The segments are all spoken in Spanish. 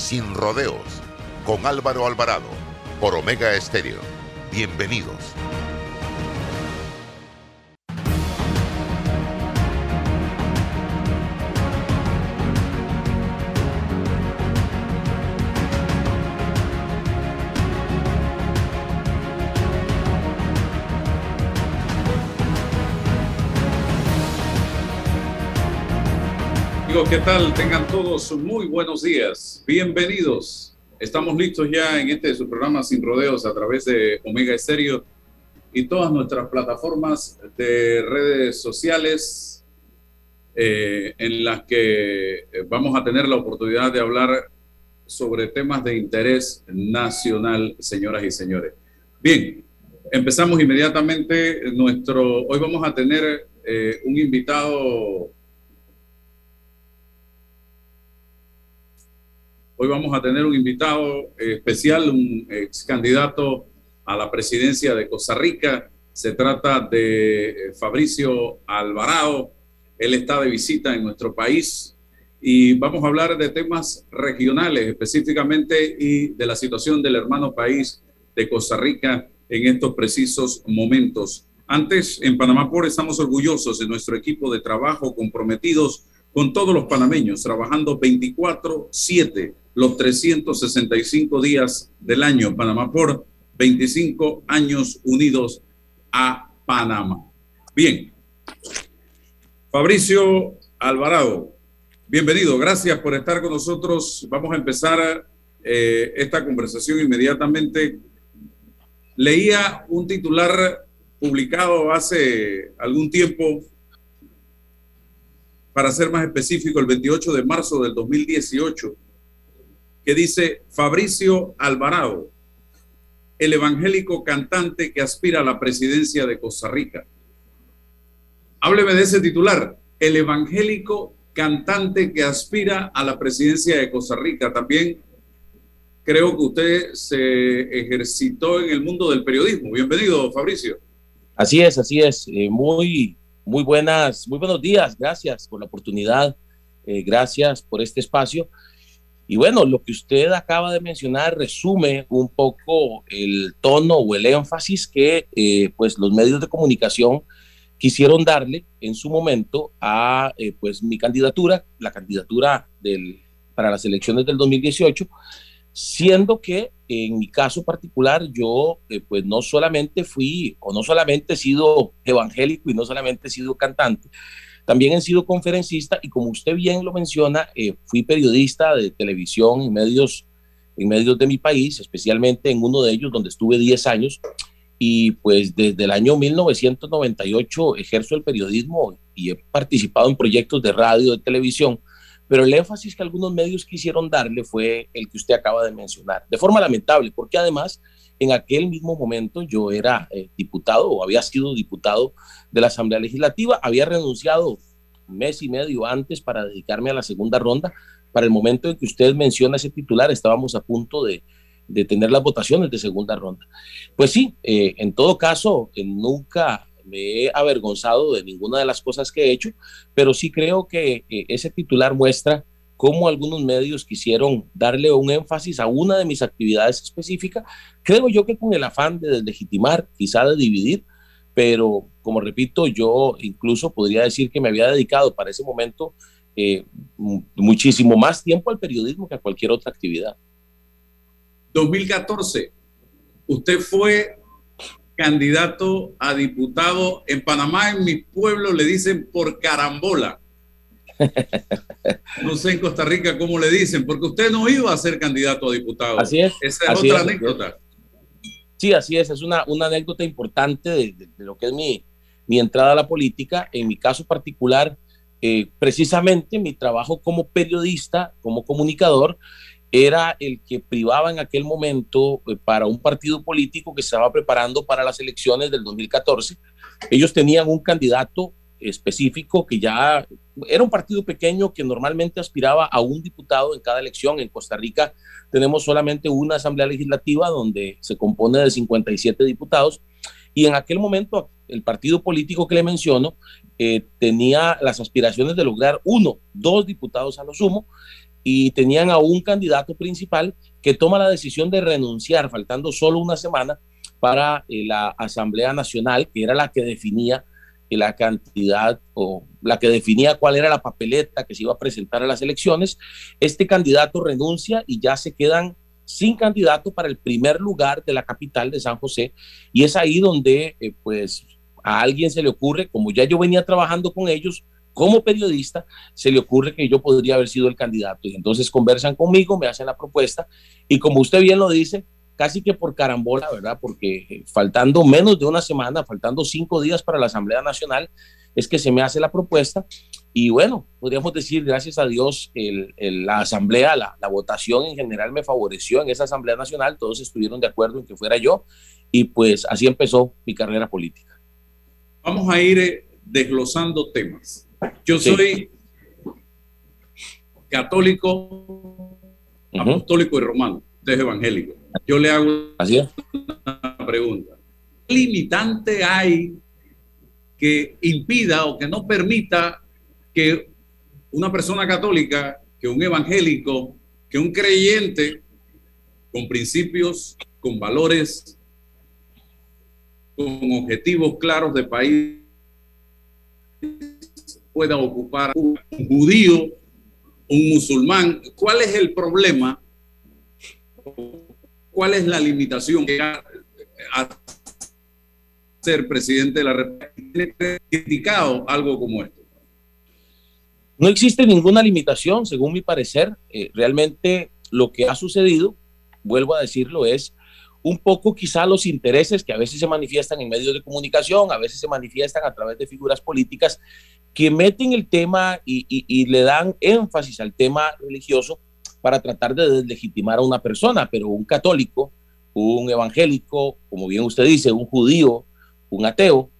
Sin Rodeos, con Álvaro Alvarado, por Omega Estéreo. Bienvenidos. ¿Qué tal? Tengan todos muy buenos días. Bienvenidos. Estamos listos ya en este su programa Sin Rodeos a través de Omega Estéreo y todas nuestras plataformas de redes sociales eh, en las que eh, vamos a tener la oportunidad de hablar sobre temas de interés nacional, señoras y señores. Bien, empezamos inmediatamente nuestro, hoy vamos a tener eh, un invitado Hoy vamos a tener un invitado especial, un ex candidato a la presidencia de Costa Rica. Se trata de eh, Fabricio Alvarado. Él está de visita en nuestro país y vamos a hablar de temas regionales específicamente y de la situación del hermano país de Costa Rica en estos precisos momentos. Antes, en Panamá Por estamos orgullosos de nuestro equipo de trabajo comprometidos con todos los panameños, trabajando 24/7 los 365 días del año. Panamá por 25 años unidos a Panamá. Bien. Fabricio Alvarado, bienvenido. Gracias por estar con nosotros. Vamos a empezar eh, esta conversación inmediatamente. Leía un titular publicado hace algún tiempo, para ser más específico, el 28 de marzo del 2018 dice Fabricio Alvarado, el evangélico cantante que aspira a la presidencia de Costa Rica. Hábleme de ese titular, el evangélico cantante que aspira a la presidencia de Costa Rica. También creo que usted se ejercitó en el mundo del periodismo. Bienvenido, Fabricio. Así es, así es. Eh, muy, muy buenas, muy buenos días. Gracias por la oportunidad. Eh, gracias por este espacio. Y bueno, lo que usted acaba de mencionar resume un poco el tono o el énfasis que eh, pues los medios de comunicación quisieron darle en su momento a eh, pues mi candidatura, la candidatura del, para las elecciones del 2018, siendo que en mi caso particular yo eh, pues no solamente fui o no solamente he sido evangélico y no solamente he sido cantante, también he sido conferencista y como usted bien lo menciona, eh, fui periodista de televisión en medios, en medios de mi país, especialmente en uno de ellos donde estuve 10 años. Y pues desde el año 1998 ejerzo el periodismo y he participado en proyectos de radio, de televisión, pero el énfasis que algunos medios quisieron darle fue el que usted acaba de mencionar, de forma lamentable, porque además en aquel mismo momento yo era eh, diputado o había sido diputado de la Asamblea Legislativa, había renunciado un mes y medio antes para dedicarme a la segunda ronda. Para el momento en que usted menciona ese titular, estábamos a punto de, tener las votaciones de segunda ronda. Pues sí, eh, en todo caso, eh, nunca me he avergonzado de ninguna de las cosas que he hecho, pero sí creo que ese titular muestra cómo algunos medios quisieron darle un énfasis a una de mis actividades específicas, creo yo que con el afán de deslegitimar, quizá de dividir, pero como repito, yo incluso podría decir que me había dedicado para ese momento eh, muchísimo más tiempo al periodismo que a cualquier otra actividad. 2014, usted fue candidato a diputado en Panamá, en mi pueblo le dicen por carambola. No sé en Costa Rica cómo le dicen, porque usted no iba a ser candidato a diputado. Así es. Esa es otra anécdota. Sí, así es. Es una, una anécdota importante de, lo que es mi, mi entrada a la política. En mi caso particular, eh, precisamente mi trabajo como periodista, como comunicador, era el que privaba en aquel momento eh, para un partido político que se estaba preparando para las elecciones del 2014. Ellos tenían un candidato específico que ya era un partido pequeño que normalmente aspiraba a un diputado en cada elección. En Costa Rica tenemos solamente una asamblea legislativa donde se compone de 57 diputados y en aquel momento el partido político que le menciono eh, tenía las aspiraciones de lograr uno, dos diputados a lo sumo y tenían a un candidato principal que toma la decisión de renunciar, faltando solo una semana para eh, la Asamblea Nacional, que era la que definía eh, la cantidad o la que definía cuál era la papeleta que se iba a presentar a las elecciones. Este candidato renuncia y ya se quedan sin candidato para el primer lugar de la capital de San José. Y es ahí donde, eh, pues, a alguien se le ocurre, como ya yo venía trabajando con ellos, como periodista, se le ocurre que yo podría haber sido el candidato. Y entonces conversan conmigo, me hacen la propuesta y como usted bien lo dice, casi que por carambola, ¿verdad? Porque eh, faltando menos de una semana, faltando cinco días para la Asamblea Nacional, es que se me hace la propuesta. Y bueno, podríamos decir, gracias a Dios, la Asamblea, la, la, votación en general me favoreció en esa Asamblea Nacional, todos estuvieron de acuerdo en que fuera yo y pues así empezó mi carrera política. Vamos a ir eh, desglosando temas. Yo soy católico, apostólico y romano, usted es evangélico. Yo le hago una pregunta. ¿Qué limitante hay que impida o que no permita que una persona católica, que un evangélico, que un creyente con principios, con valores, con objetivos claros de país pueda ocupar un judío, un musulmán. ¿Cuál es el problema? ¿Cuál es la limitación que a, ser presidente de la República? criticado algo como esto? No existe ninguna limitación, según mi parecer. Eh, realmente lo que ha sucedido, vuelvo a decirlo, es un poco quizá los intereses que a veces se manifiestan en medios de comunicación, a veces se manifiestan a través de figuras políticas que meten el tema y, le dan énfasis al tema religioso para tratar de deslegitimar a una persona, pero un católico, un evangélico, como bien usted dice, un judío, un ateo,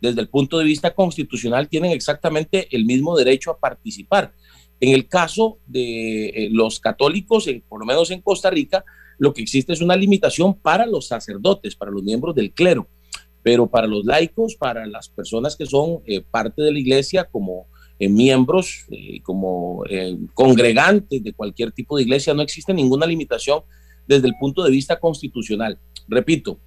desde el punto de vista constitucional tienen exactamente el mismo derecho a participar. En el caso de eh, los católicos, por lo menos en Costa Rica, lo que existe es una limitación para los sacerdotes, para los miembros del clero, pero para los laicos, para las personas que son eh, parte de la iglesia como eh, miembros, eh, como congregantes de cualquier tipo de iglesia, no existe ninguna limitación desde el punto de vista constitucional. Repito,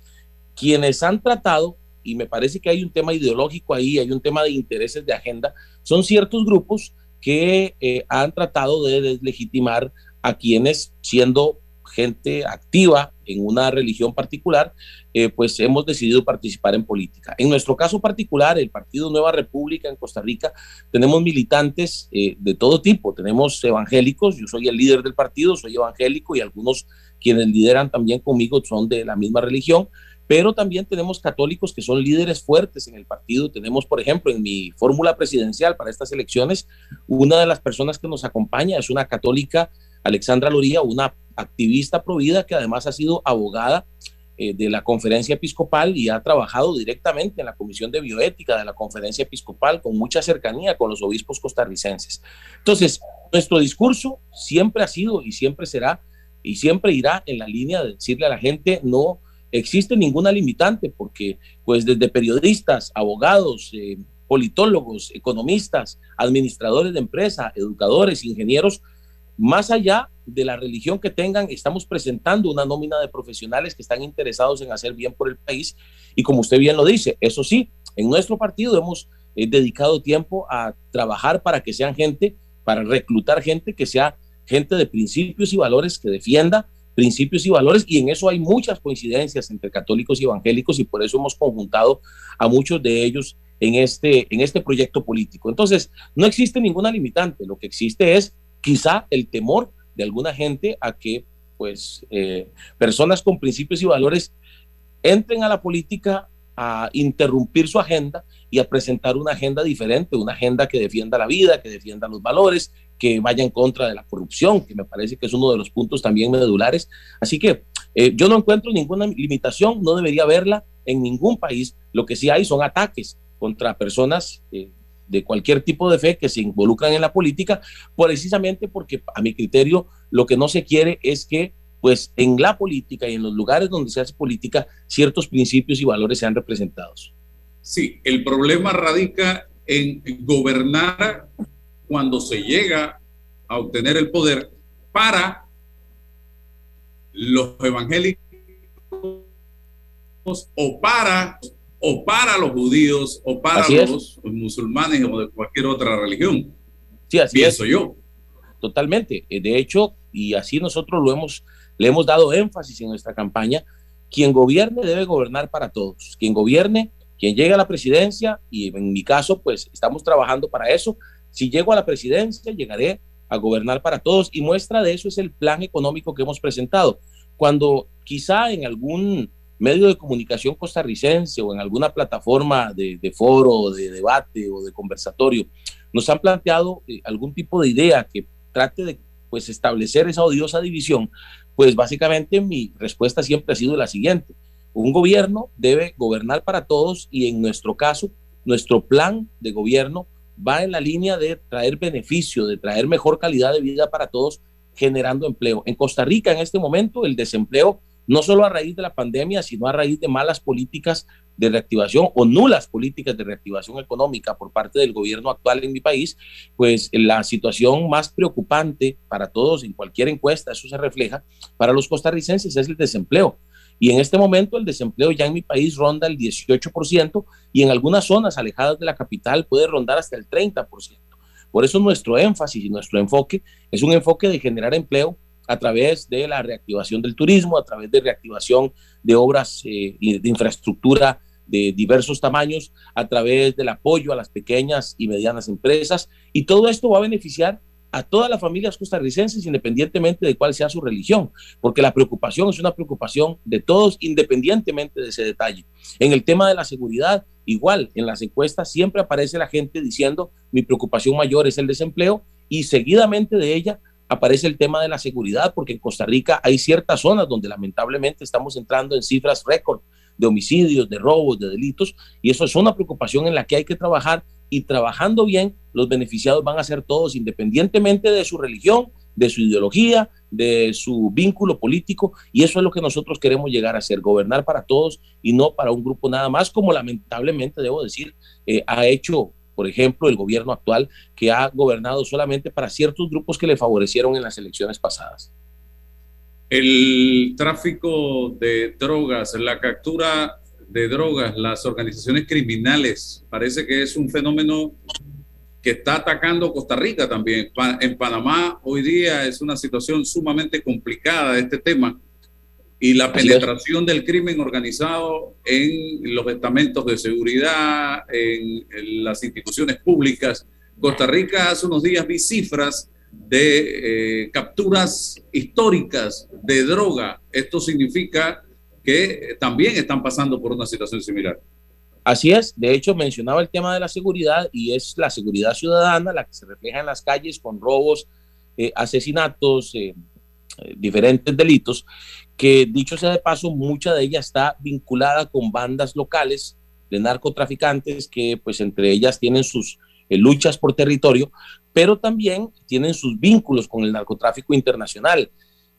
quienes han tratado, y me parece que hay un tema ideológico ahí, hay un tema de intereses de agenda, son ciertos grupos que han tratado de deslegitimar a quienes, siendo gente activa en una religión particular, eh, pues hemos decidido participar en política. En nuestro caso particular, el Partido Nueva República en Costa Rica, tenemos militantes eh, de todo tipo, tenemos evangélicos, yo soy el líder del partido, soy evangélico y algunos quienes lideran también conmigo son de la misma religión, pero también tenemos católicos que son líderes fuertes en el partido. Tenemos, por ejemplo, en mi fórmula presidencial para estas elecciones, una de las personas que nos acompaña es una católica, Alexandra Loría, una activista provida que además ha sido abogada eh, de la conferencia episcopal y ha trabajado directamente en la comisión de bioética de la conferencia episcopal con mucha cercanía con los obispos costarricenses. Entonces, nuestro discurso siempre ha sido y siempre será y siempre irá en la línea de decirle a la gente no existe ninguna limitante porque pues desde periodistas, abogados, eh, politólogos, economistas, administradores de empresa, educadores, ingenieros, más allá de la religión que tengan, estamos presentando una nómina de profesionales que están interesados en hacer bien por el país. Y como usted bien lo dice, eso sí, en nuestro partido hemos eh, dedicado tiempo a trabajar para que sean gente, para reclutar gente que sea gente de principios y valores, que defienda principios y valores, y en eso hay muchas coincidencias entre católicos y evangélicos, y por eso hemos conjuntado a muchos de ellos en este, en este proyecto político. Entonces, no existe ninguna limitante, lo que existe es quizá el temor de alguna gente a que pues eh, personas con principios y valores entren a la política a interrumpir su agenda y a presentar una agenda diferente, una agenda que defienda la vida, que defienda los valores, que vaya en contra de la corrupción, que me parece que es uno de los puntos también medulares. Así que eh, yo no encuentro ninguna limitación, no debería haberla en ningún país. Lo que sí hay son ataques contra personas eh, de cualquier tipo de fe que se involucran en la política, precisamente porque a mi criterio lo que no se quiere es que pues en la política y en los lugares donde se hace política ciertos principios y valores sean representados. Sí, el problema radica en gobernar cuando se llega a obtener el poder para los evangélicos o para o para los judíos o para los musulmanes o de cualquier otra religión. Sí, así Pienso yo. Totalmente. Eh, de hecho, y así nosotros lo hemos, le hemos dado énfasis en nuestra campaña, quien gobierne debe gobernar para todos. Quien gobierne, quien llegue a la presidencia, y en mi caso, pues estamos trabajando para eso. Si llego a la presidencia, llegaré a gobernar para todos y muestra de eso es el plan económico que hemos presentado. Cuando quizá en algún medio de comunicación costarricense o en alguna plataforma de, foro, de debate o de conversatorio, nos han planteado eh, algún tipo de idea que trate de pues establecer esa odiosa división, pues básicamente mi respuesta siempre ha sido la siguiente. Un gobierno debe gobernar para todos y en nuestro caso, nuestro plan de gobierno va en la línea de traer beneficio, de traer mejor calidad de vida para todos, generando empleo. En Costa Rica en este momento el desempleo, no solo a raíz de la pandemia, sino a raíz de malas políticas de reactivación o nulas políticas de reactivación económica por parte del gobierno actual en mi país, pues la situación más preocupante para todos en cualquier encuesta, eso se refleja, para los costarricenses es el desempleo. Y en este momento el desempleo ya en mi país ronda el 18% y en algunas zonas alejadas de la capital puede rondar hasta el 30%. Por eso nuestro énfasis y nuestro enfoque es un enfoque de generar empleo a través de la reactivación del turismo, a través de reactivación de obras eh, de infraestructura de diversos tamaños, a través del apoyo a las pequeñas y medianas empresas. Y todo esto va a beneficiar a todas las familias costarricenses, independientemente de cuál sea su religión, porque la preocupación es una preocupación de todos, independientemente de ese detalle. En el tema de la seguridad, igual, en las encuestas siempre aparece la gente diciendo, mi preocupación mayor es el desempleo, y seguidamente de ella aparece el tema de la seguridad, porque en Costa Rica hay ciertas zonas donde lamentablemente estamos entrando en cifras récord de homicidios, de robos, de delitos, y eso es una preocupación en la que hay que trabajar y trabajando bien, los beneficiados van a ser todos, independientemente de su religión, de su ideología, de su vínculo político, y eso es lo que nosotros queremos llegar a ser, gobernar para todos y no para un grupo nada más, como lamentablemente, debo decir, eh, ha hecho, por ejemplo, el gobierno actual, que ha gobernado solamente para ciertos grupos que le favorecieron en las elecciones pasadas. El tráfico de drogas, la captura de drogas, las organizaciones criminales, parece que es un fenómeno que está atacando Costa Rica también. En Panamá hoy día es una situación sumamente complicada este tema y la penetración del crimen organizado en los estamentos de seguridad, en, las instituciones públicas. Costa Rica hace unos días vi cifras de eh, capturas históricas de droga. Esto significa que también están pasando por una situación similar. Así es, de hecho mencionaba el tema de la seguridad y es la seguridad ciudadana la que se refleja en las calles con robos, eh, asesinatos, eh, diferentes delitos, que dicho sea de paso, mucha de ella está vinculada con bandas locales de narcotraficantes que pues entre ellas tienen sus luchas por territorio, pero también tienen sus vínculos con el narcotráfico internacional.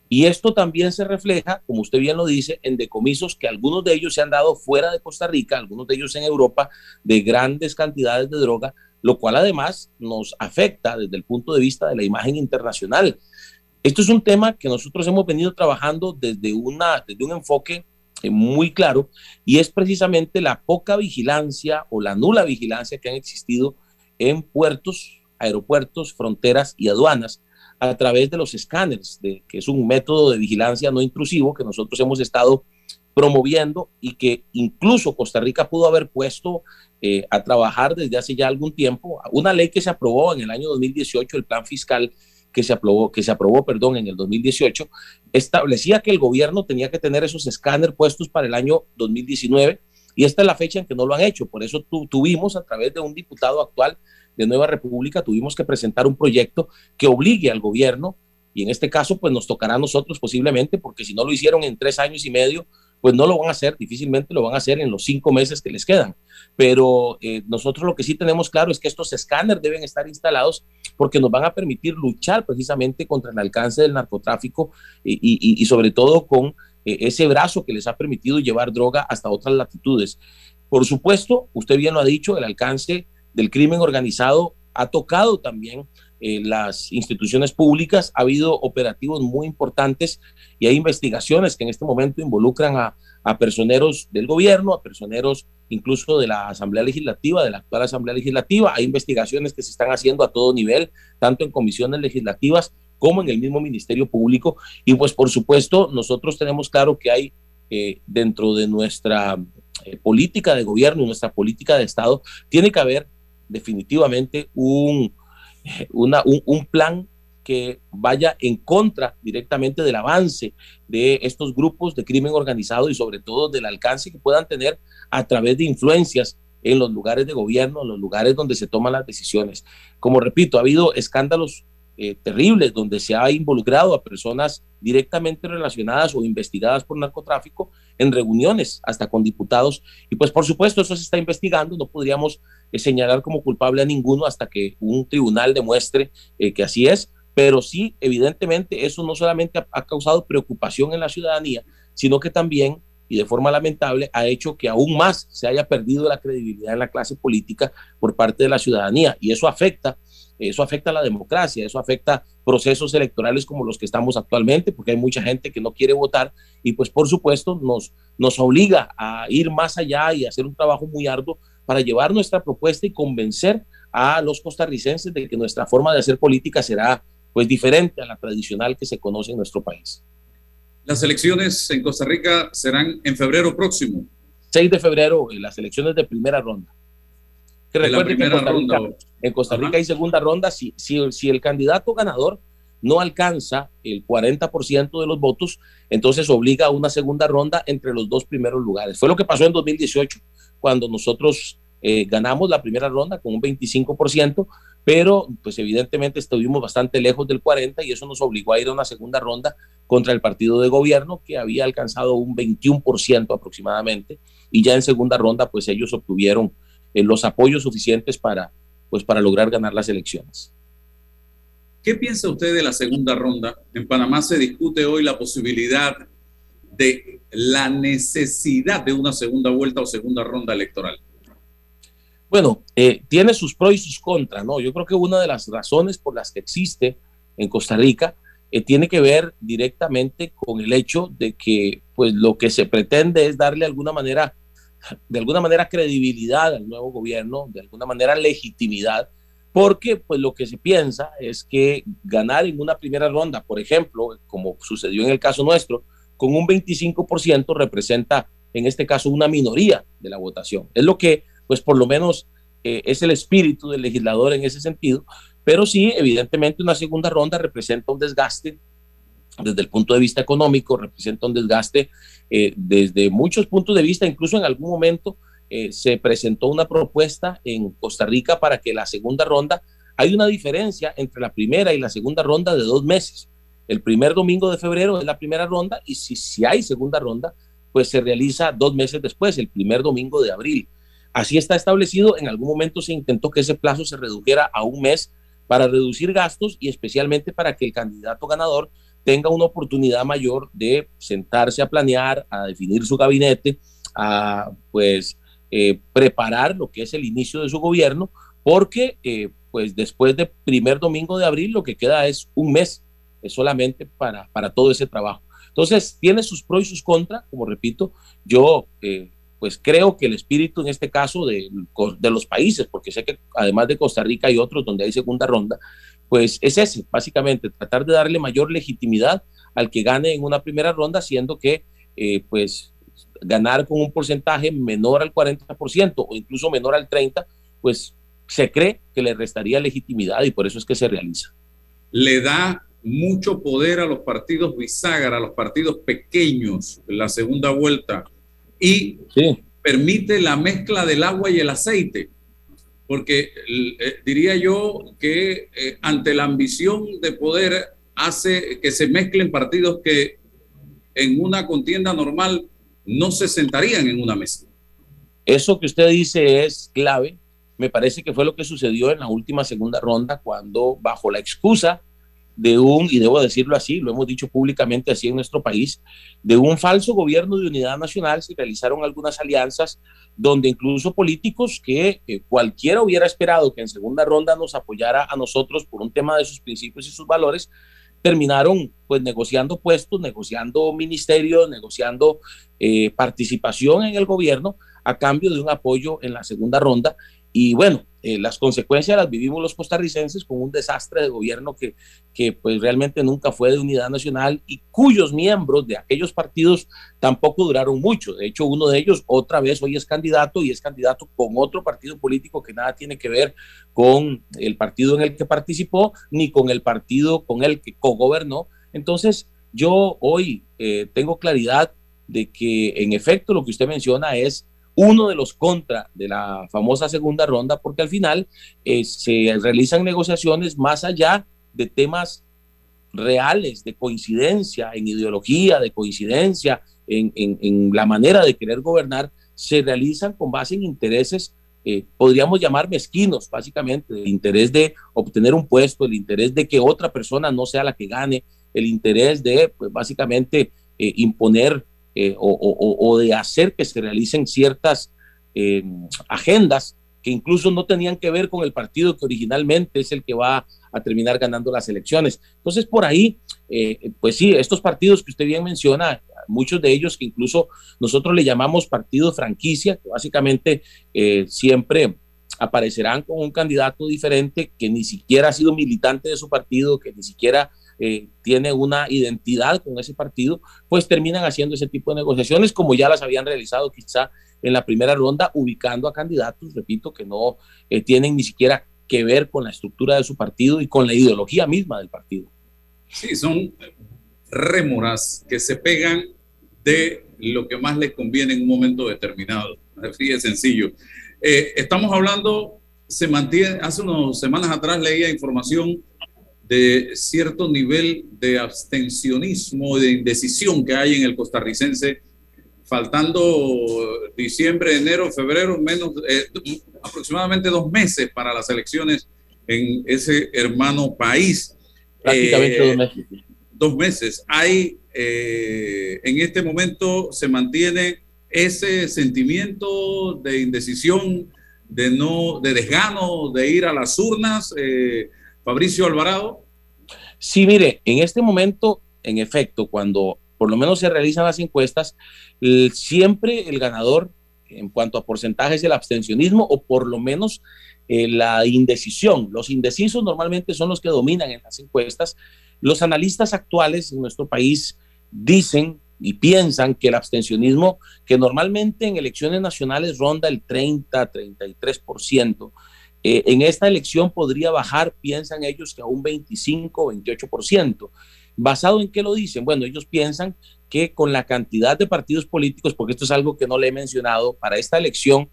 Y esto también se refleja, como usted bien lo dice, en decomisos que algunos de ellos se han dado fuera de Costa Rica, algunos de ellos en Europa, de grandes cantidades de droga, lo cual además nos afecta desde el punto de vista de la imagen internacional. Esto es un tema que nosotros hemos venido trabajando desde, una, desde un enfoque eh, muy claro y es precisamente la poca vigilancia o la nula vigilancia que han existido en puertos aeropuertos, fronteras y aduanas a través de los escáneres, de, que es un método de vigilancia no intrusivo que nosotros hemos estado promoviendo y que incluso Costa Rica pudo haber puesto eh, a trabajar desde hace ya algún tiempo. Una ley que se aprobó en el año 2018, el plan fiscal que se aprobó, que se aprobó perdón, en el 2018, establecía que el gobierno tenía que tener esos escáneres puestos para el año 2019 y esta es la fecha en que no lo han hecho. Por eso tuvimos a través de un diputado actual de Nueva República, tuvimos que presentar un proyecto que obligue al gobierno, y en este caso, pues nos tocará a nosotros posiblemente, porque si no lo hicieron en tres años y medio, pues no lo van a hacer, difícilmente lo van a hacer en los cinco meses que les quedan. Pero eh, nosotros lo que sí tenemos claro es que estos escáneres deben estar instalados porque nos van a permitir luchar precisamente contra el alcance del narcotráfico y, sobre todo con eh, ese brazo que les ha permitido llevar droga hasta otras latitudes. Por supuesto, usted bien lo ha dicho, el alcance del crimen organizado ha tocado también eh, las instituciones públicas. Ha habido operativos muy importantes y hay investigaciones que en este momento involucran a, a personeros del gobierno, a personeros incluso de la Asamblea Legislativa, de la actual Asamblea Legislativa. Hay investigaciones que se están haciendo a todo nivel, tanto en comisiones legislativas como en el mismo Ministerio Público. Y pues por supuesto, nosotros tenemos claro que hay eh, dentro de nuestra eh, política de gobierno y nuestra política de Estado, tiene que haber definitivamente un, eh, un, un plan que vaya en contra directamente del avance de estos grupos de crimen organizado y sobre todo del alcance que puedan tener a través de influencias en los lugares de gobierno, en los lugares donde se toman las decisiones. Como repito, ha habido escándalos eh, terribles donde se ha involucrado a personas directamente relacionadas o investigadas por narcotráfico en reuniones, hasta con diputados. Y pues por supuesto eso se está investigando, no podríamos eh, señalar como culpable a ninguno hasta que un tribunal demuestre eh, que así es, pero sí, evidentemente, eso no solamente ha, causado preocupación en la ciudadanía, sino que también, y de forma lamentable, ha hecho que aún más se haya perdido la credibilidad en la clase política por parte de la ciudadanía. Y eso afecta, eso afecta a la democracia, eso afecta procesos electorales como los que estamos actualmente, porque hay mucha gente que no quiere votar y pues por supuesto nos, nos obliga a ir más allá y hacer un trabajo muy arduo para llevar nuestra propuesta y convencer a los costarricenses de que nuestra forma de hacer política será pues diferente a la tradicional que se conoce en nuestro país. Las elecciones en Costa Rica serán en febrero próximo. 6 de febrero, eh, las elecciones de primera ronda. Que recuerden que en Costa Rica, en Costa Rica hay segunda ronda. Si, si, si el candidato ganador no alcanza el 40% de los votos, entonces obliga a una segunda ronda entre los dos primeros lugares. Fue lo que pasó en 2018, cuando nosotros eh, ganamos la primera ronda con un 25%, pero pues evidentemente estuvimos bastante lejos del 40 y eso nos obligó a ir a una segunda ronda contra el partido de gobierno que había alcanzado un 21% aproximadamente y ya en segunda ronda pues ellos obtuvieron eh, los apoyos suficientes para pues para lograr ganar las elecciones. ¿Qué piensa usted de la segunda ronda? En Panamá se discute hoy la posibilidad de la necesidad de una segunda vuelta o segunda ronda electoral. Bueno, eh, tiene sus pros y sus contras, ¿no? Yo creo que una de las razones por las que existe en Costa Rica eh, tiene que ver directamente con el hecho de que, pues, lo que se pretende es darle alguna manera, de alguna manera credibilidad al nuevo gobierno, de alguna manera legitimidad, porque, pues, lo que se piensa es que ganar en una primera ronda, por ejemplo, como sucedió en el caso nuestro, con un 25% representa, en este caso, una minoría de la votación. Es lo que pues por lo menos eh, es el espíritu del legislador en ese sentido, pero sí, evidentemente una segunda ronda representa un desgaste desde el punto de vista económico, representa un desgaste eh, desde muchos puntos de vista, incluso en algún momento eh, se presentó una propuesta en Costa Rica para que la segunda ronda, hay una diferencia entre la primera y la segunda ronda de dos meses. El primer domingo de febrero es la primera ronda y si, si hay segunda ronda, pues se realiza dos meses después, el primer domingo de abril. Así está establecido. En algún momento se intentó que ese plazo se redujera a un mes para reducir gastos y especialmente para que el candidato ganador tenga una oportunidad mayor de sentarse a planear, a definir su gabinete, a pues eh, preparar lo que es el inicio de su gobierno, porque eh, pues después del primer domingo de abril lo que queda es un mes es solamente para, para todo ese trabajo. Entonces, tiene sus pros y sus contras, como repito, yo eh, pues creo que el espíritu en este caso de, de, los países, porque sé que además de Costa Rica hay otros donde hay segunda ronda, pues es ese, básicamente, tratar de darle mayor legitimidad al que gane en una primera ronda, siendo que eh, pues ganar con un porcentaje menor al 40% o incluso menor al 30%, pues se cree que le restaría legitimidad y por eso es que se realiza. Le da mucho poder a los partidos bisagra, a los partidos pequeños, la segunda vuelta y permite la mezcla del agua y el aceite. Porque eh, diría yo que eh, ante la ambición de poder hace que se mezclen partidos que en una contienda normal no se sentarían en una mesa. Eso que usted dice es clave. Me parece que fue lo que sucedió en la última segunda ronda cuando bajo la excusa de un, y debo decirlo así, lo hemos dicho públicamente así en nuestro país, de un falso gobierno de unidad nacional se realizaron algunas alianzas donde incluso políticos que cualquiera hubiera esperado que en segunda ronda nos apoyara a nosotros por un tema de sus principios y sus valores, terminaron pues negociando puestos, negociando ministerios, negociando eh, participación en el gobierno a cambio de un apoyo en la segunda ronda. Y bueno, eh, las consecuencias las vivimos los costarricenses con un desastre de gobierno que, que pues realmente nunca fue de unidad nacional y cuyos miembros de aquellos partidos tampoco duraron mucho. De hecho, uno de ellos otra vez hoy es candidato y es candidato con otro partido político que nada tiene que ver con el partido en el que participó ni con el partido con el que cogobernó. Entonces, yo hoy eh, tengo claridad de que en efecto lo que usted menciona es uno de los contra de la famosa segunda ronda, porque al final eh, se realizan negociaciones más allá de temas reales, de coincidencia en ideología, de coincidencia en, en, la manera de querer gobernar, se realizan con base en intereses, eh, podríamos llamar mezquinos, básicamente, el interés de obtener un puesto, el interés de que otra persona no sea la que gane, el interés de, pues, básicamente, eh, imponer eh, o, de hacer que se realicen ciertas eh, agendas que incluso no tenían que ver con el partido que originalmente es el que va a terminar ganando las elecciones. Entonces, por ahí, eh, pues sí, estos partidos que usted bien menciona, muchos de ellos que incluso nosotros le llamamos partido franquicia, que básicamente siempre aparecerán con un candidato diferente que ni siquiera ha sido militante de su partido, que ni siquiera eh, tiene una identidad con ese partido, pues terminan haciendo ese tipo de negociaciones como ya las habían realizado quizá en la primera ronda, ubicando a candidatos, repito, que no eh, tienen ni siquiera que ver con la estructura de su partido y con la ideología misma del partido. Sí, son rémoras que se pegan de lo que más les conviene en un momento determinado. Así de sencillo. Eh, estamos hablando, se mantiene, hace unas semanas atrás leía información de cierto nivel de abstencionismo, de indecisión que hay en el costarricense, faltando diciembre, enero, febrero, menos eh, aproximadamente dos meses para las elecciones en ese hermano país. Prácticamente dos eh, meses. Dos meses. Hay, eh, en este momento se mantiene ese sentimiento de indecisión, de no, de desgano, de ir a las urnas. Fabricio Alvarado. Sí, mire, en este momento, en efecto, cuando por lo menos se realizan las encuestas, siempre el ganador en cuanto a porcentajes del abstencionismo o por lo menos eh, la indecisión. Los indecisos normalmente son los que dominan en las encuestas. Los analistas actuales en nuestro país dicen y piensan que el abstencionismo, que normalmente en elecciones nacionales ronda el 30, 33%, eh, en esta elección podría bajar, piensan ellos, que a un 25 o 28%. ¿Basado en qué lo dicen? Bueno, ellos piensan que con la cantidad de partidos políticos, porque esto es algo que no le he mencionado, para esta elección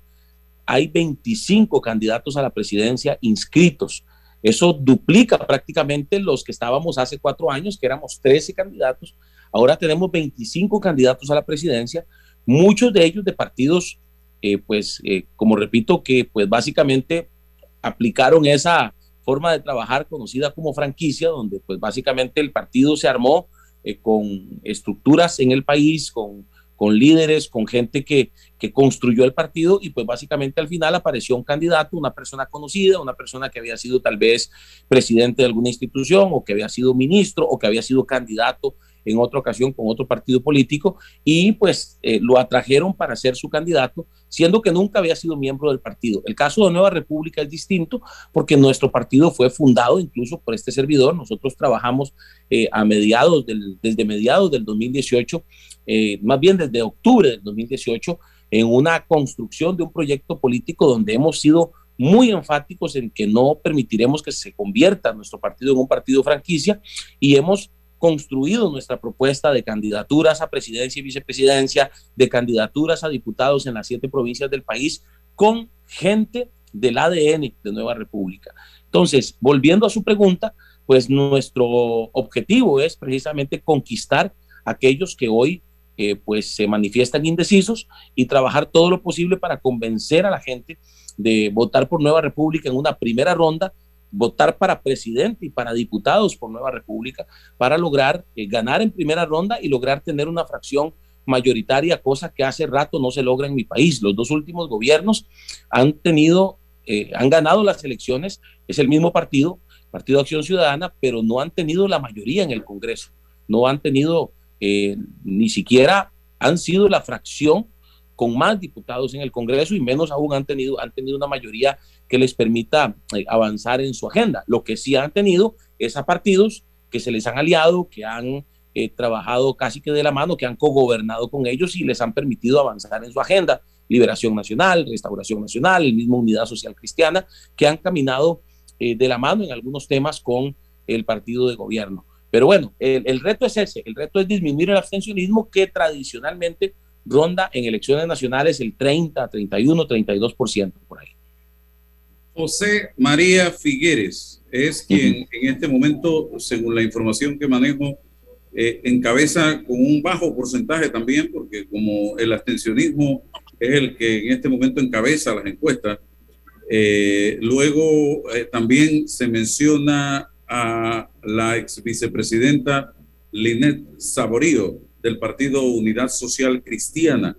hay 25 candidatos a la presidencia inscritos. Eso duplica prácticamente los que estábamos hace cuatro años, que éramos 13 candidatos. Ahora tenemos 25 candidatos a la presidencia, muchos de ellos de partidos, eh, pues, eh, como repito, que pues básicamente aplicaron esa forma de trabajar conocida como franquicia, donde pues básicamente el partido se armó eh, con estructuras en el país, con, con líderes, con gente que, que construyó el partido y pues básicamente al final apareció un candidato, una persona conocida, una persona que había sido tal vez presidente de alguna institución o que había sido ministro o que había sido candidato en otra ocasión con otro partido político y pues eh, lo atrajeron para ser su candidato, siendo que nunca había sido miembro del partido. El caso de Nueva República es distinto porque nuestro partido fue fundado incluso por este servidor. Nosotros trabajamos eh, a mediados del, desde mediados del 2018, eh, más bien desde octubre del 2018, en una construcción de un proyecto político donde hemos sido muy enfáticos en que no permitiremos que se convierta nuestro partido en un partido franquicia y hemos construido nuestra propuesta de candidaturas a presidencia y vicepresidencia, de candidaturas a diputados en las siete provincias del país, con gente del ADN de Nueva República. Entonces, volviendo a su pregunta, pues nuestro objetivo es precisamente conquistar a aquellos que hoy eh, pues se manifiestan indecisos y trabajar todo lo posible para convencer a la gente de votar por Nueva República en una primera ronda votar para presidente y para diputados por Nueva República para lograr eh, ganar en primera ronda y lograr tener una fracción mayoritaria, cosa que hace rato no se logra en mi país. Los dos últimos gobiernos han tenido, eh, han ganado las elecciones, es el mismo partido, Partido Acción Ciudadana, pero no han tenido la mayoría en el Congreso, no han tenido eh, ni siquiera han sido la fracción con más diputados en el Congreso y menos aún han tenido, han tenido una mayoría que les permita eh, avanzar en su agenda. Lo que sí han tenido es a partidos que se les han aliado, que han eh, trabajado casi que de la mano, que han cogobernado con ellos y les han permitido avanzar en su agenda. Liberación Nacional, Restauración Nacional, el mismo Unidad Social Cristiana, que han caminado eh, de la mano en algunos temas con el partido de gobierno. Pero bueno, el, el reto es ese, el reto es disminuir el abstencionismo que tradicionalmente ronda en elecciones nacionales el 30, 31, 32% por ahí. José María Figueres es quien en este momento, según la información que manejo, eh, encabeza con un bajo porcentaje también, porque como el abstencionismo es el que en este momento encabeza las encuestas, eh, luego eh, también se menciona a la ex vicepresidenta Linet Saborío, del Partido Unidad Social Cristiana.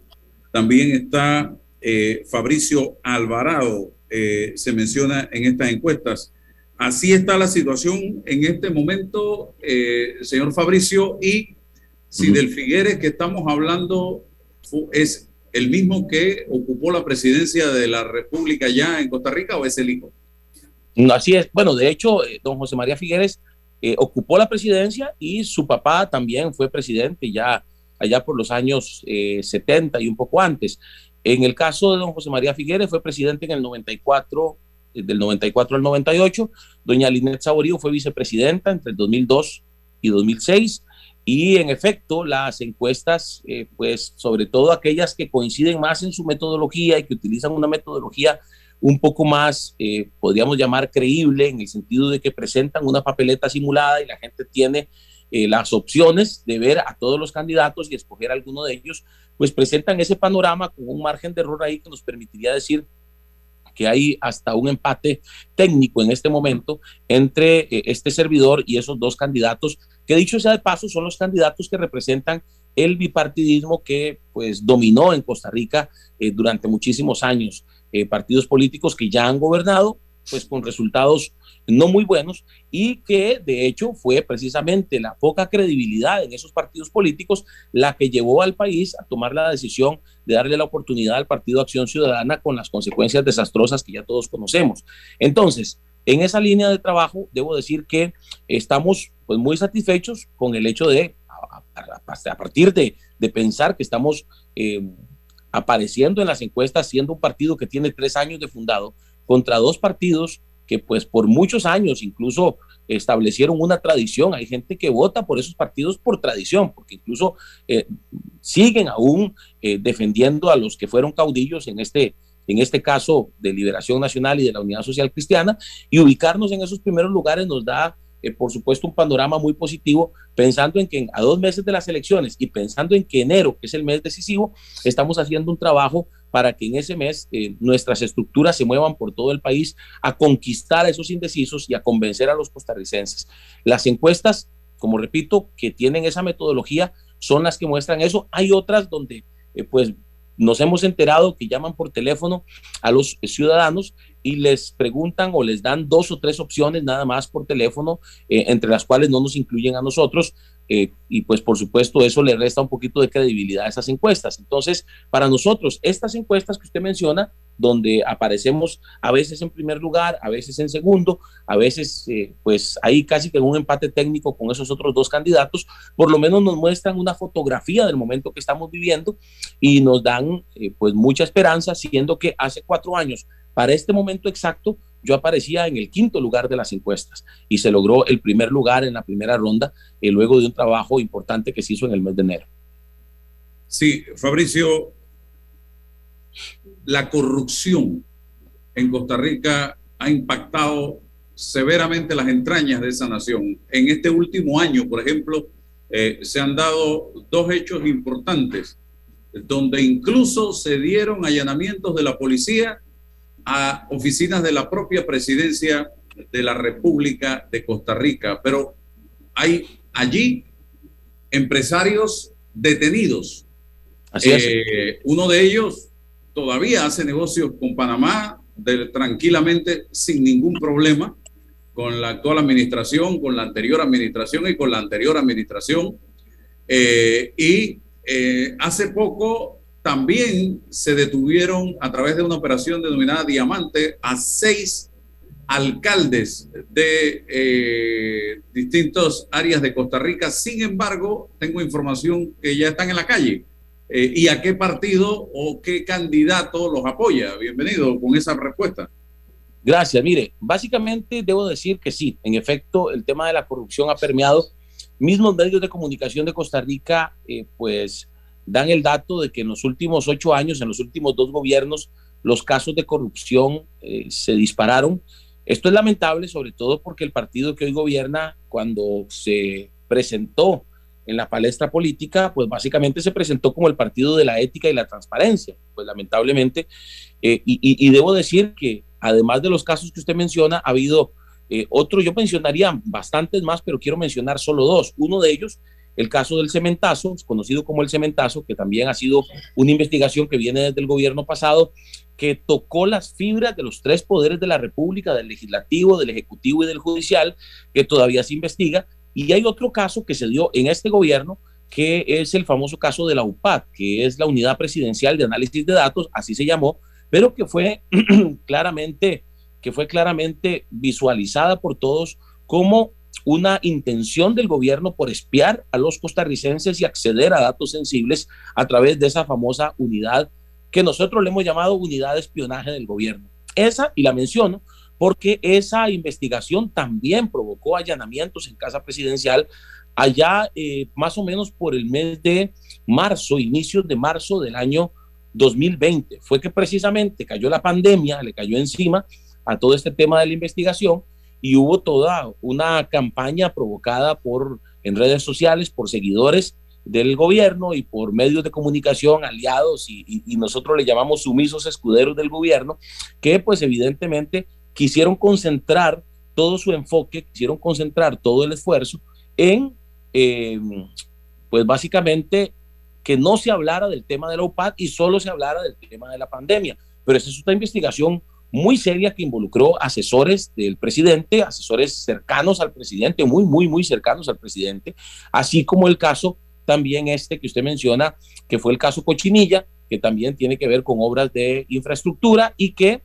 También está eh, Fabricio Alvarado, eh, se menciona en estas encuestas. Así está la situación en este momento, eh, señor Fabricio, y si del Figueres que estamos hablando es el mismo que ocupó la presidencia de la República ya en Costa Rica o es el hijo. Así es. Bueno, de hecho, don José María Figueres eh, ocupó la presidencia y su papá también fue presidente ya allá por los años 70 eh, y un poco antes. En el caso de don José María Figueres fue presidente en el 94, eh, del 94 al 98. Doña Linet Saborío fue vicepresidenta entre el 2002 y 2006. Y en efecto, las encuestas, pues sobre todo aquellas que coinciden más en su metodología y que utilizan una metodología un poco más, eh, podríamos llamar creíble, en el sentido de que presentan una papeleta simulada y la gente tiene eh, las opciones de ver a todos los candidatos y escoger alguno de ellos, pues presentan ese panorama con un margen de error ahí que nos permitiría decir que hay hasta un empate técnico en este momento entre eh, este servidor y esos dos candidatos, que dicho sea de paso, son los candidatos que representan el bipartidismo que pues dominó en Costa Rica durante muchísimos años. Eh, partidos políticos que ya han gobernado, pues con resultados no muy buenos y que de hecho fue precisamente la poca credibilidad en esos partidos políticos la que llevó al país a tomar la decisión de darle la oportunidad al Partido Acción Ciudadana con las consecuencias desastrosas que ya todos conocemos. Entonces, en esa línea de trabajo, debo decir que estamos pues muy satisfechos con el hecho de, a, partir de, de, pensar que estamos eh, apareciendo en las encuestas siendo un partido que tiene tres años de fundado contra dos partidos que pues por muchos años incluso establecieron una tradición. Hay gente que vota por esos partidos por tradición, porque incluso eh, siguen aún eh, defendiendo a los que fueron caudillos en este, en este caso de Liberación Nacional y de la Unidad Social Cristiana, y ubicarnos en esos primeros lugares nos da eh, por supuesto, un panorama muy positivo, pensando en que a dos meses de las elecciones y pensando en que enero, que es el mes decisivo, estamos haciendo un trabajo para que en ese mes eh, nuestras estructuras se muevan por todo el país a conquistar a esos indecisos y a convencer a los costarricenses. Las encuestas, como repito, que tienen esa metodología, son las que muestran eso. Hay otras donde, eh, pues, nos hemos enterado que llaman por teléfono a los ciudadanos y les preguntan o les dan dos o tres opciones nada más por teléfono, eh, entre las cuales no nos incluyen a nosotros. Eh, y pues por supuesto eso le resta un poquito de credibilidad a esas encuestas. Entonces, para nosotros, estas encuestas que usted menciona, donde aparecemos a veces en primer lugar, a veces en segundo, a veces eh, pues ahí casi que un empate técnico con esos otros dos candidatos, por lo menos nos muestran una fotografía del momento que estamos viviendo y nos dan pues mucha esperanza, siendo que hace cuatro años para este momento exacto, yo aparecía en el quinto lugar de las encuestas y se logró el primer lugar en la primera ronda eh, luego de un trabajo importante que se hizo en el mes de enero. Sí, Fabricio, la corrupción en Costa Rica ha impactado severamente las entrañas de esa nación. En este último año, por ejemplo, eh, se han dado dos hechos importantes, donde incluso se dieron allanamientos de la policía a oficinas de la propia presidencia de la República de Costa Rica, pero hay allí empresarios detenidos. Así es. Eh, uno de ellos todavía hace negocios con Panamá tranquilamente sin ningún problema con la actual administración, con la anterior administración y con la anterior administración. Eh, y eh, hace poco también se detuvieron a través de una operación denominada Diamante a seis alcaldes de eh, distintas áreas de Costa Rica. Sin embargo, tengo información que ya están en la calle. ¿Y a qué partido o qué candidato los apoya? Bienvenido con esa respuesta. Gracias. Mire, básicamente debo decir que sí, en efecto, el tema de la corrupción ha permeado. Mismos medios de comunicación de Costa Rica, eh, pues, dan el dato de que en los últimos ocho años, en los últimos dos gobiernos, los casos de corrupción eh, se dispararon. Esto es lamentable, sobre todo porque el partido que hoy gobierna, cuando se presentó en la palestra política, pues básicamente se presentó como el partido de la ética y la transparencia. Pues lamentablemente, eh, y, debo decir que además de los casos que usted menciona, ha habido eh, otros, yo mencionaría bastantes más, pero quiero mencionar solo dos. Uno de ellos, el caso del cementazo, conocido como el cementazo, que también ha sido una investigación que viene desde el gobierno pasado, que tocó las fibras de los tres poderes de la República, del legislativo, del ejecutivo y del judicial, que todavía se investiga. Y hay otro caso que se dio en este gobierno, que es el famoso caso de la UPAD, que es la Unidad Presidencial de Análisis de Datos, así se llamó, pero que fue claramente, que fue claramente visualizada por todos como una intención del gobierno por espiar a los costarricenses y acceder a datos sensibles a través de esa famosa unidad que nosotros le hemos llamado unidad de espionaje del gobierno. Esa, y la menciono, porque esa investigación también provocó allanamientos en casa presidencial allá eh, más o menos por el mes de marzo, inicios de marzo del año 2020. Fue que precisamente cayó la pandemia, le cayó encima a todo este tema de la investigación y hubo toda una campaña provocada por en redes sociales por seguidores del gobierno y por medios de comunicación aliados y, nosotros le llamamos sumisos escuderos del gobierno que pues evidentemente quisieron concentrar todo su enfoque, quisieron concentrar todo el esfuerzo en eh, pues básicamente que no se hablara del tema de la UPAD y solo se hablara del tema de la pandemia. Pero esa es una investigación muy seria que involucró asesores del presidente, asesores cercanos al presidente, muy, muy, muy cercanos al presidente, así como el caso también este que usted menciona, que fue el caso Cochinilla, que también tiene que ver con obras de infraestructura y que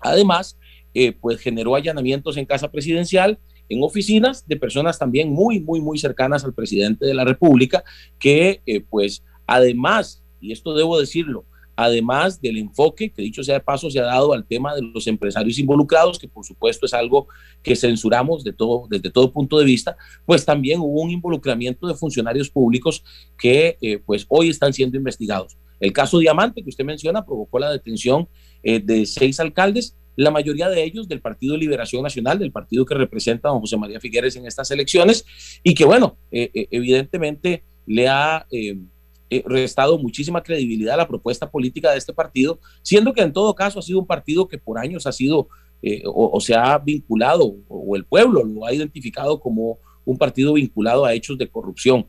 además eh, pues generó allanamientos en casa presidencial en oficinas de personas también muy, muy, muy cercanas al presidente de la República, que eh, pues además, y esto debo decirlo, además del enfoque que dicho sea de paso se ha dado al tema de los empresarios involucrados, que por supuesto es algo que censuramos de todo, desde todo punto de vista, pues también hubo un involucramiento de funcionarios públicos que eh, pues hoy están siendo investigados. El caso Diamante que usted menciona provocó la detención eh, de seis alcaldes la mayoría de ellos del Partido de Liberación Nacional, del partido que representa a don José María Figueres en estas elecciones, y que, bueno, eh, evidentemente le ha eh, restado muchísima credibilidad a la propuesta política de este partido, siendo que en todo caso ha sido un partido que por años ha sido o, se ha vinculado, o, el pueblo lo ha identificado como un partido vinculado a hechos de corrupción.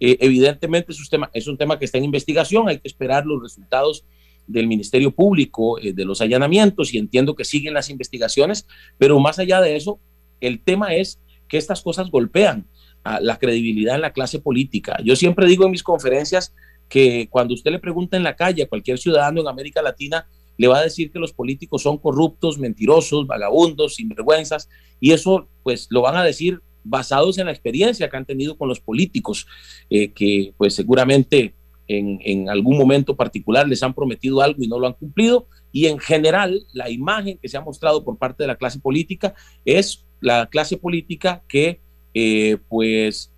evidentemente es un, tema, es un tema que está en investigación, hay que esperar los resultados del Ministerio Público, eh, de los allanamientos, y entiendo que siguen las investigaciones, pero más allá de eso, el tema es que estas cosas golpean la credibilidad en la clase política. Yo siempre digo en mis conferencias que cuando usted le pregunta en la calle a cualquier ciudadano en América Latina, le va a decir que los políticos son corruptos, mentirosos, vagabundos, sinvergüenzas, y eso pues lo van a decir basados en la experiencia que han tenido con los políticos, eh, que pues seguramente en, algún momento particular les han prometido algo y no lo han cumplido. Y en general, la imagen que se ha mostrado por parte de la clase política es la clase política que eh, pues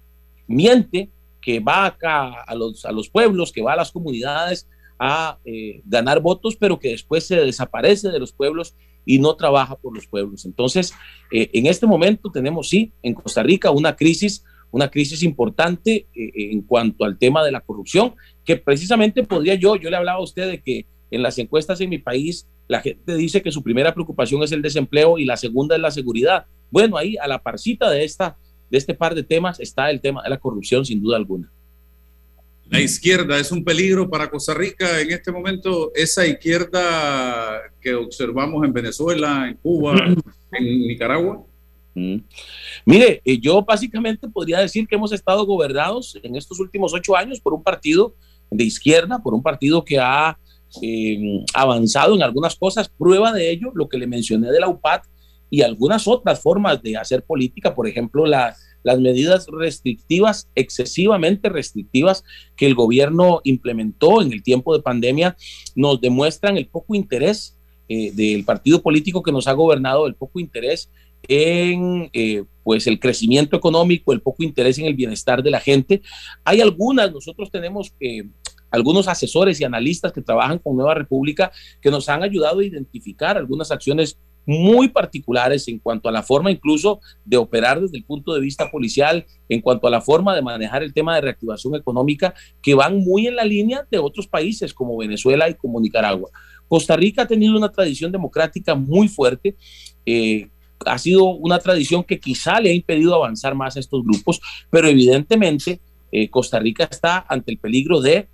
miente, que va acá a los, a los pueblos, que va a las comunidades a eh, ganar votos, pero que después se desaparece de los pueblos y no trabaja por los pueblos. Entonces, eh, en este momento tenemos, sí, en Costa Rica una crisis una crisis importante en cuanto al tema de la corrupción, que precisamente podría yo, yo le hablaba a usted de que en las encuestas en mi país la gente dice que su primera preocupación es el desempleo y la segunda es la seguridad. Bueno, ahí a la parcita de, esta, de este par de temas está el tema de la corrupción, sin duda alguna. La izquierda es un peligro para Costa Rica en este momento. Esa izquierda que observamos en Venezuela, en Cuba, en Nicaragua. Mm. Mire, eh, yo básicamente podría decir que hemos estado gobernados en estos últimos ocho años por un partido de izquierda, por un partido que ha eh, avanzado en algunas cosas. Prueba de ello, lo que le mencioné de la UPAD y algunas otras formas de hacer política, por ejemplo, las medidas restrictivas, excesivamente restrictivas, que el gobierno implementó en el tiempo de pandemia, nos demuestran el poco interés eh, del partido político que nos ha gobernado, el poco interés en eh, pues el crecimiento económico, el poco interés en el bienestar de la gente. Hay algunas, nosotros tenemos eh, algunos asesores y analistas que trabajan con Nueva República que nos han ayudado a identificar algunas acciones muy particulares en cuanto a la forma incluso de operar desde el punto de vista policial, en cuanto a la forma de manejar el tema de reactivación económica, que van muy en la línea de otros países como Venezuela y como Nicaragua. Costa Rica ha tenido una tradición democrática muy fuerte. Eh, ha sido una tradición que quizá le ha impedido avanzar más a estos grupos, pero evidentemente eh, Costa Rica está ante el peligro de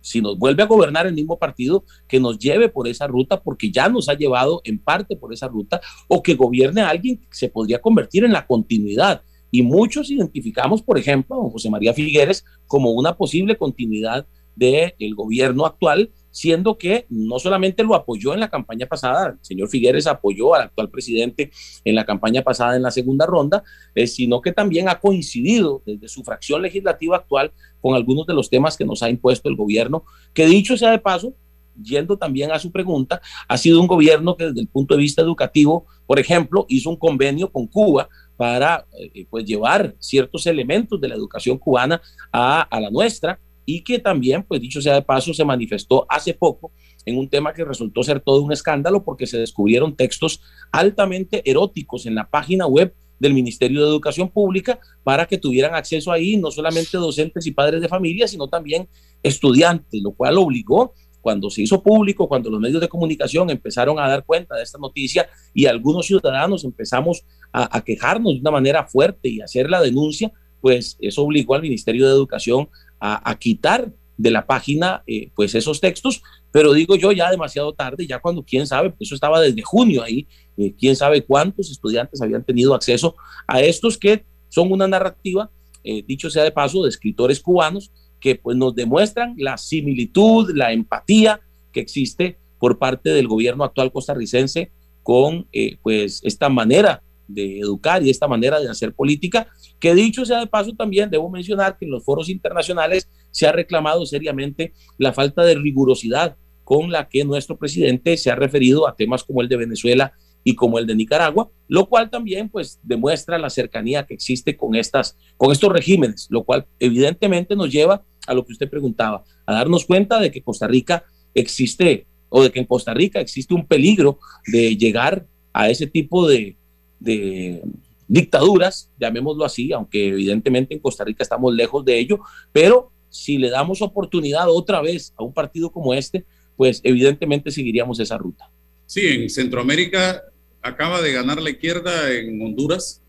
si nos vuelve a gobernar el mismo partido, que nos lleve por esa ruta, porque ya nos ha llevado en parte por esa ruta, o que gobierne alguien que se podría convertir en la continuidad. Y muchos identificamos, por ejemplo, a José María Figueres como una posible continuidad del gobierno actual, siendo que no solamente lo apoyó en la campaña pasada, el señor Figueres apoyó al actual presidente en la campaña pasada en la segunda ronda, eh, sino que también ha coincidido desde su fracción legislativa actual con algunos de los temas que nos ha impuesto el gobierno, que dicho sea de paso, yendo también a su pregunta, ha sido un gobierno que desde el punto de vista educativo, por ejemplo, hizo un convenio con Cuba para eh, pues llevar ciertos elementos de la educación cubana a, a la nuestra y que también, pues dicho sea de paso, se manifestó hace poco en un tema que resultó ser todo un escándalo porque se descubrieron textos altamente eróticos en la página web del Ministerio de Educación Pública para que tuvieran acceso ahí no solamente docentes y padres de familia, sino también estudiantes, lo cual obligó cuando se hizo público, cuando los medios de comunicación empezaron a dar cuenta de esta noticia y algunos ciudadanos empezamos a, a quejarnos de una manera fuerte y hacer la denuncia, pues eso obligó al Ministerio de Educación a, quitar de la página eh, pues esos textos, pero digo yo ya demasiado tarde, ya cuando quién sabe, pues eso estaba desde junio ahí, eh, quién sabe cuántos estudiantes habían tenido acceso a estos que son una narrativa, eh, dicho sea de paso, de escritores cubanos que pues nos demuestran la similitud, la empatía que existe por parte del gobierno actual costarricense con pues esta manera de educar y esta manera de hacer política, que dicho sea de paso también debo mencionar que en los foros internacionales se ha reclamado seriamente la falta de rigurosidad con la que nuestro presidente se ha referido a temas como el de Venezuela y como el de Nicaragua, lo cual también pues demuestra la cercanía que existe con estas con estos regímenes, lo cual evidentemente nos lleva a lo que usted preguntaba, a darnos cuenta de que Costa Rica existe o de que en Costa Rica existe un peligro de llegar a ese tipo de, de dictaduras, llamémoslo así, aunque evidentemente en Costa Rica estamos lejos de ello, pero si le damos oportunidad otra vez a un partido como este, pues evidentemente seguiríamos esa ruta. Sí, en Centroamérica acaba de ganar la izquierda en Honduras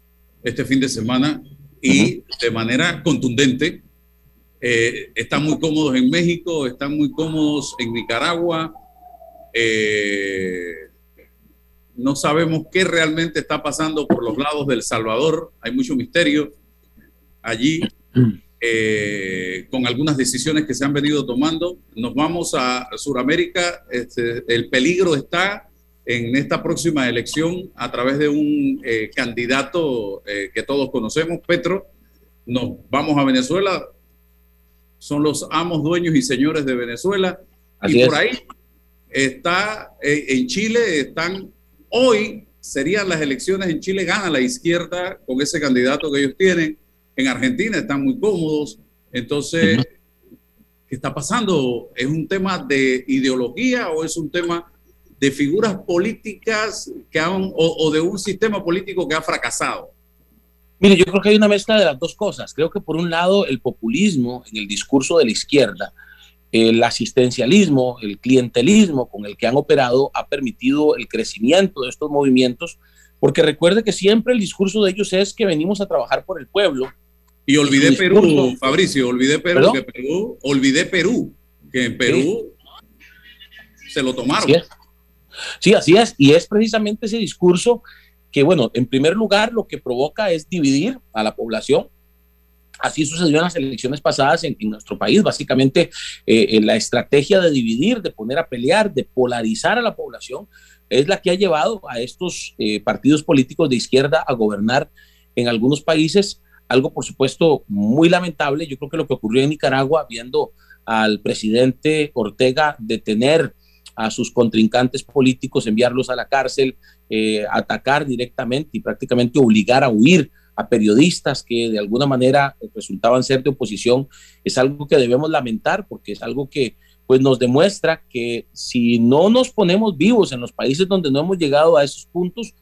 este fin de semana y de manera contundente. Eh, están muy cómodos en México, están muy cómodos en Nicaragua. Eh, no sabemos qué realmente está pasando por los lados del Salvador. Hay mucho misterio allí eh, con algunas decisiones que se han venido tomando. Nos vamos a Sudamérica. Este, el peligro está en esta próxima elección a través de un eh, candidato eh, que todos conocemos, Petro. Nos vamos a Venezuela. Son los amos, dueños y señores de Venezuela. y por ahí está en Chile están Hoy serían las elecciones en Chile, gana la izquierda con ese candidato que ellos tienen. En Argentina están muy cómodos. Entonces, ¿qué está pasando? ¿Es un tema de ideología o es un tema de figuras políticas que han, o, de un sistema político que ha fracasado? Mire, yo creo que hay una mezcla de las dos cosas. Creo que por un lado el populismo en el discurso de la izquierda el asistencialismo, el clientelismo con el que han operado ha permitido el crecimiento de estos movimientos, porque recuerde que siempre el discurso de ellos es que venimos a trabajar por el pueblo. Y olvidé Perú, Fabricio, olvidé Perú, que Perú, olvidé Perú, que en Perú se lo tomaron. sí, así es, y es precisamente ese discurso que, bueno, en primer lugar lo que provoca es dividir a la población, Así sucedió en las elecciones pasadas en, nuestro país. Básicamente, eh, la estrategia de dividir, de poner a pelear, de polarizar a la población, es la que ha llevado a estos eh, partidos políticos de izquierda a gobernar en algunos países. Algo, por supuesto, muy lamentable. Yo creo que lo que ocurrió en Nicaragua, viendo al presidente Ortega detener a sus contrincantes políticos, enviarlos a la cárcel, eh, atacar directamente y prácticamente obligar a huir a periodistas que de alguna manera resultaban ser de oposición, es algo que debemos lamentar porque es algo que pues nos demuestra que si no nos ponemos vivos en los países donde no hemos llegado a esos puntos,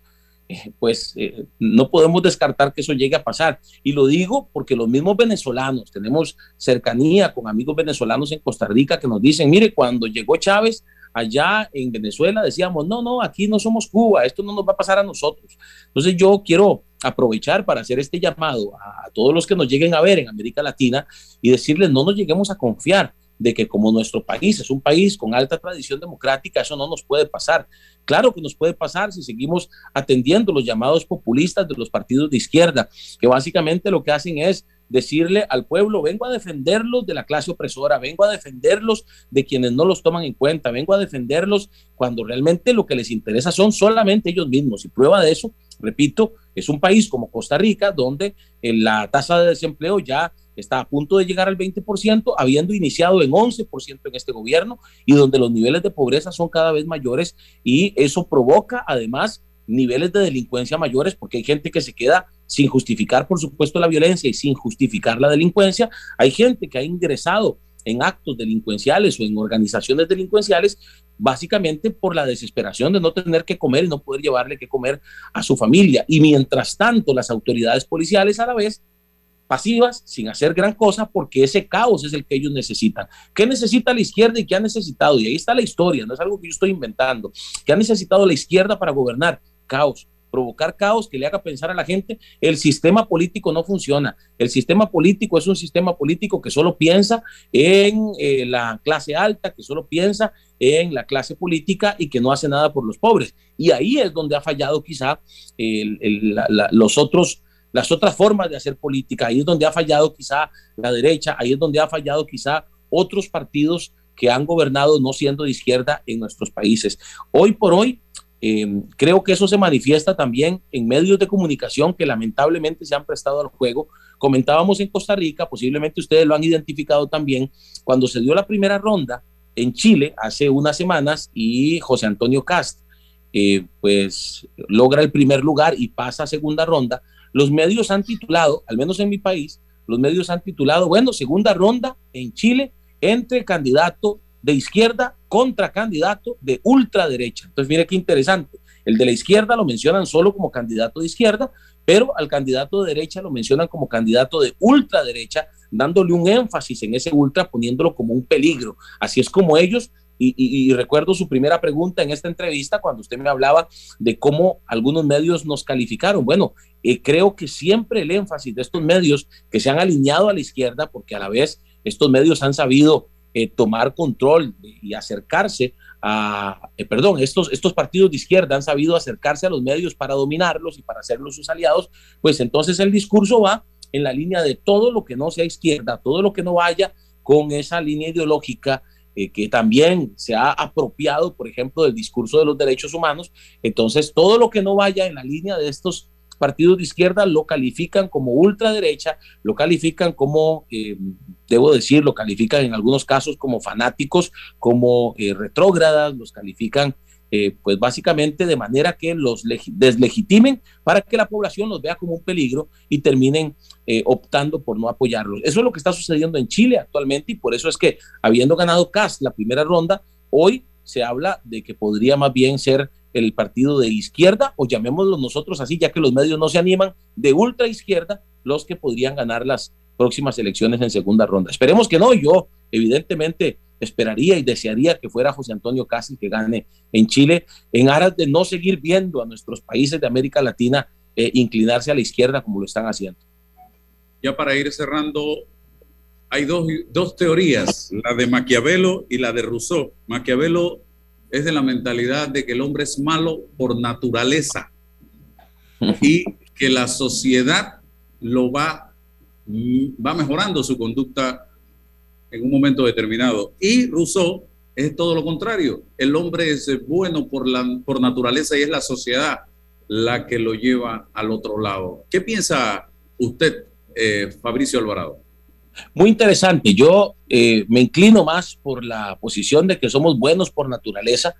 eh, pues eh, no podemos descartar que eso llegue a pasar. Y lo digo porque los mismos venezolanos, tenemos cercanía con amigos venezolanos en Costa Rica que nos dicen, mire, cuando llegó Chávez, allá en Venezuela decíamos, no, no, aquí no somos Cuba, esto no nos va a pasar a nosotros. Entonces yo quiero aprovechar para hacer este llamado a, todos los que nos lleguen a ver en América Latina y decirles, no nos lleguemos a confiar de que como nuestro país es un país con alta tradición democrática, eso no nos puede pasar. Claro que nos puede pasar si seguimos atendiendo los llamados populistas de los partidos de izquierda, que básicamente lo que hacen es decirle al pueblo, vengo a defenderlos de la clase opresora, vengo a defenderlos de quienes no los toman en cuenta, vengo a defenderlos cuando realmente lo que les interesa son solamente ellos mismos. Y prueba de eso, repito, es un país como Costa Rica, donde eh, la tasa de desempleo ya está a punto de llegar al 20%, habiendo iniciado en 11% en este gobierno y donde los niveles de pobreza son cada vez mayores y eso provoca además niveles de delincuencia mayores porque hay gente que se queda sin justificar, por supuesto, la violencia y sin justificar la delincuencia. Hay gente que ha ingresado en actos delincuenciales o en organizaciones delincuenciales, básicamente por la desesperación de no tener que comer y no poder llevarle que comer a su familia. Y mientras tanto, las autoridades policiales a la vez pasivas, sin hacer gran cosa, porque ese caos es el que ellos necesitan. ¿Qué necesita la izquierda y qué ha necesitado? Y ahí está la historia, no es algo que yo estoy inventando. ¿Qué ha necesitado la izquierda para gobernar? Caos provocar caos que le haga pensar a la gente, el sistema político no funciona. El sistema político es un sistema político que solo piensa en eh, la clase alta, que solo piensa en la clase política y que no hace nada por los pobres. Y ahí es donde ha fallado quizá los otros las otras formas de hacer política, ahí es donde ha fallado quizá la derecha, ahí es donde ha fallado quizá otros partidos que han gobernado no siendo de izquierda en nuestros países. Hoy por hoy, Em, creo que eso se manifiesta también en medios de comunicación que lamentablemente se han prestado al juego. Comentábamos en Costa Rica, posiblemente ustedes lo han identificado también, cuando se dio la primera ronda en Chile hace unas semanas y José Antonio Cast, eh, pues logra el primer lugar y pasa a segunda ronda. Los medios han titulado, al menos en mi país, los medios han titulado, bueno, segunda ronda en Chile entre candidato de izquierda contra candidato de ultraderecha. Entonces, mire qué interesante. El de la izquierda lo mencionan solo como candidato de izquierda, pero al candidato de derecha lo mencionan como candidato de ultraderecha, dándole un énfasis en ese ultra, poniéndolo como un peligro. Así es como ellos, y, recuerdo su primera pregunta en esta entrevista cuando usted me hablaba de cómo algunos medios nos calificaron. Bueno, eh, creo que siempre el énfasis de estos medios que se han alineado a la izquierda, porque a la vez estos medios han sabido eh, tomar control y acercarse a, eh, perdón, estos, estos partidos de izquierda han sabido acercarse a los medios para dominarlos y para hacerlos sus aliados, pues entonces el discurso va en la línea de todo lo que no sea izquierda, todo lo que no vaya con esa línea ideológica eh, que también se ha apropiado, por ejemplo, del discurso de los derechos humanos. Entonces, todo lo que no vaya en la línea de estos partidos de izquierda lo califican como ultraderecha, lo califican como, eh, debo decir, lo califican en algunos casos como fanáticos, como eh, retrógradas, los califican eh, pues básicamente de manera que los deslegitimen para que la población los vea como un peligro y terminen optando por no apoyarlos. Eso es lo que está sucediendo en Chile actualmente y por eso es que habiendo ganado CAS la primera ronda, hoy se habla de que podría más bien ser el partido de izquierda, o llamémoslo nosotros así, ya que los medios no se animan, de ultra izquierda, los que podrían ganar las próximas elecciones en segunda ronda. Esperemos que no, yo evidentemente esperaría y desearía que fuera José Antonio Casi que gane en Chile, en aras de no seguir viendo a nuestros países de América Latina eh, inclinarse a la izquierda como lo están haciendo. Ya para ir cerrando, hay dos, dos teorías, la de Maquiavelo y la de Rousseau. Maquiavelo es de la mentalidad de que el hombre es malo por naturaleza y que la sociedad lo va, va mejorando su conducta en un momento determinado. Y Rousseau es todo lo contrario. El hombre es bueno por, la, por naturaleza y es la sociedad la que lo lleva al otro lado. ¿Qué piensa usted, eh, Fabricio Alvarado? Muy interesante. Yo eh, me inclino más por la posición de que somos buenos por naturaleza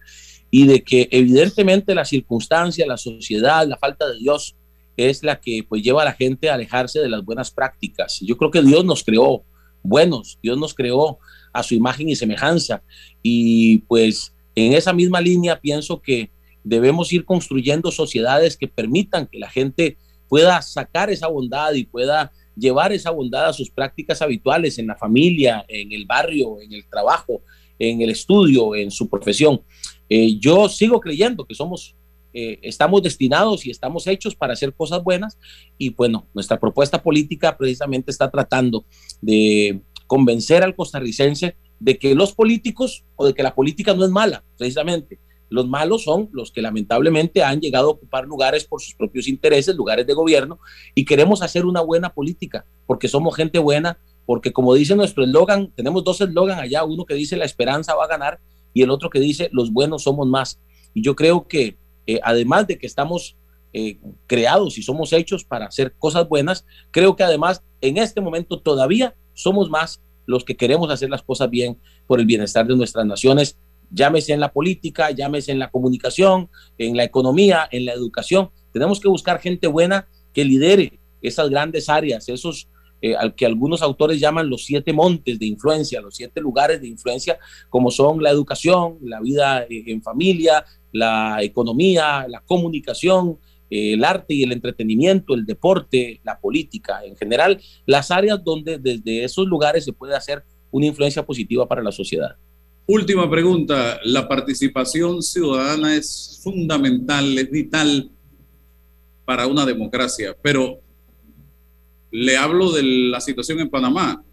y de que evidentemente la circunstancia, la sociedad, la falta de Dios es la que pues lleva a la gente a alejarse de las buenas prácticas. Yo creo que Dios nos creó buenos, Dios nos creó a su imagen y semejanza. Y pues en esa misma línea pienso que debemos ir construyendo sociedades que permitan que la gente pueda sacar esa bondad y pueda llevar esa bondad a sus prácticas habituales en la familia, en el barrio, en el trabajo, en el estudio, en su profesión. Eh, yo sigo creyendo que somos, eh, estamos destinados y estamos hechos para hacer cosas buenas y bueno, nuestra propuesta política precisamente está tratando de convencer al costarricense de que los políticos o de que la política no es mala, precisamente. Los malos son los que lamentablemente han llegado a ocupar lugares por sus propios intereses, lugares de gobierno, y queremos hacer una buena política, porque somos gente buena, porque como dice nuestro eslogan, tenemos dos eslogan allá, uno que dice la esperanza va a ganar y el otro que dice los buenos somos más. Y yo creo que eh, además de que estamos eh, creados y somos hechos para hacer cosas buenas, creo que además en este momento todavía somos más los que queremos hacer las cosas bien por el bienestar de nuestras naciones, llámese en la política, llámese en la comunicación, en la economía, en la educación. Tenemos que buscar gente buena que lidere esas grandes áreas, esos eh, al que algunos autores llaman los siete montes de influencia, los siete lugares de influencia, como son la educación, la vida eh, en familia, la economía, la comunicación, el arte y el entretenimiento, el deporte, la política, en general, las áreas donde desde esos lugares se puede hacer una influencia positiva para la sociedad. Última pregunta, la participación ciudadana es fundamental, es vital para una democracia, pero le hablo de la situación en Panamá.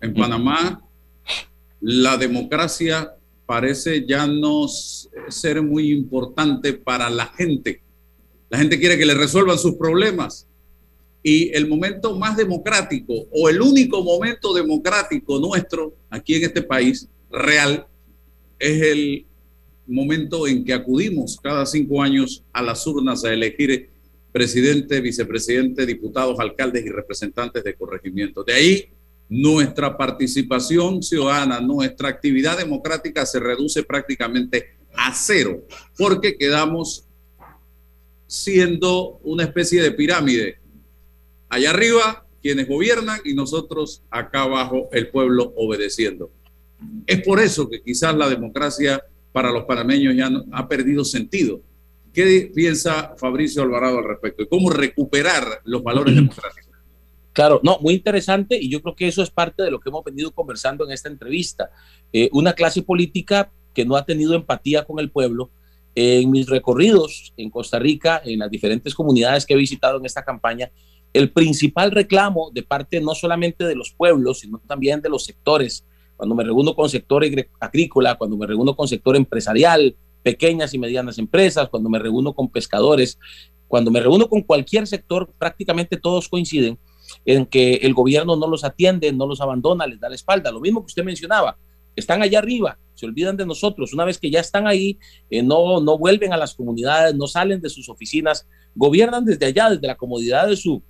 En Panamá, la democracia parece ya no ser muy importante para la gente la gente quiere que le resuelvan sus problemas. Y el momento más democrático o el único momento democrático nuestro aquí en este país real es el momento en que acudimos cada cinco años a las urnas a elegir presidente, vicepresidente, diputados, alcaldes y representantes de corregimiento. De ahí nuestra participación ciudadana, nuestra actividad democrática se reduce prácticamente a cero, porque quedamos siendo una especie de pirámide. Allá arriba quienes gobiernan y nosotros acá abajo el pueblo obedeciendo. Es por eso que quizás la democracia para los panameños ya ha perdido sentido. ¿Qué piensa Fabricio Alvarado al respecto? ¿Y cómo recuperar los valores democráticos? Claro, no, muy interesante y yo creo que eso es parte de lo que hemos venido conversando en esta entrevista. Eh, una clase política que no ha tenido empatía con el pueblo, en mis recorridos en Costa Rica, en las diferentes comunidades que he visitado en esta campaña, el principal reclamo de parte no solamente de los pueblos, sino también de los sectores, cuando me reúno con sector agrícola, cuando me reúno con sector empresarial, pequeñas y medianas empresas, cuando me reúno con pescadores, cuando me reúno con cualquier sector, prácticamente todos coinciden en que el gobierno no los atiende, no los abandona, les da la espalda. Lo mismo que usted mencionaba, están allá arriba, se olvidan de nosotros. Una vez que ya están ahí, eh, no, no vuelven a las comunidades, no salen de sus oficinas, gobiernan desde allá, desde la comodidad de su,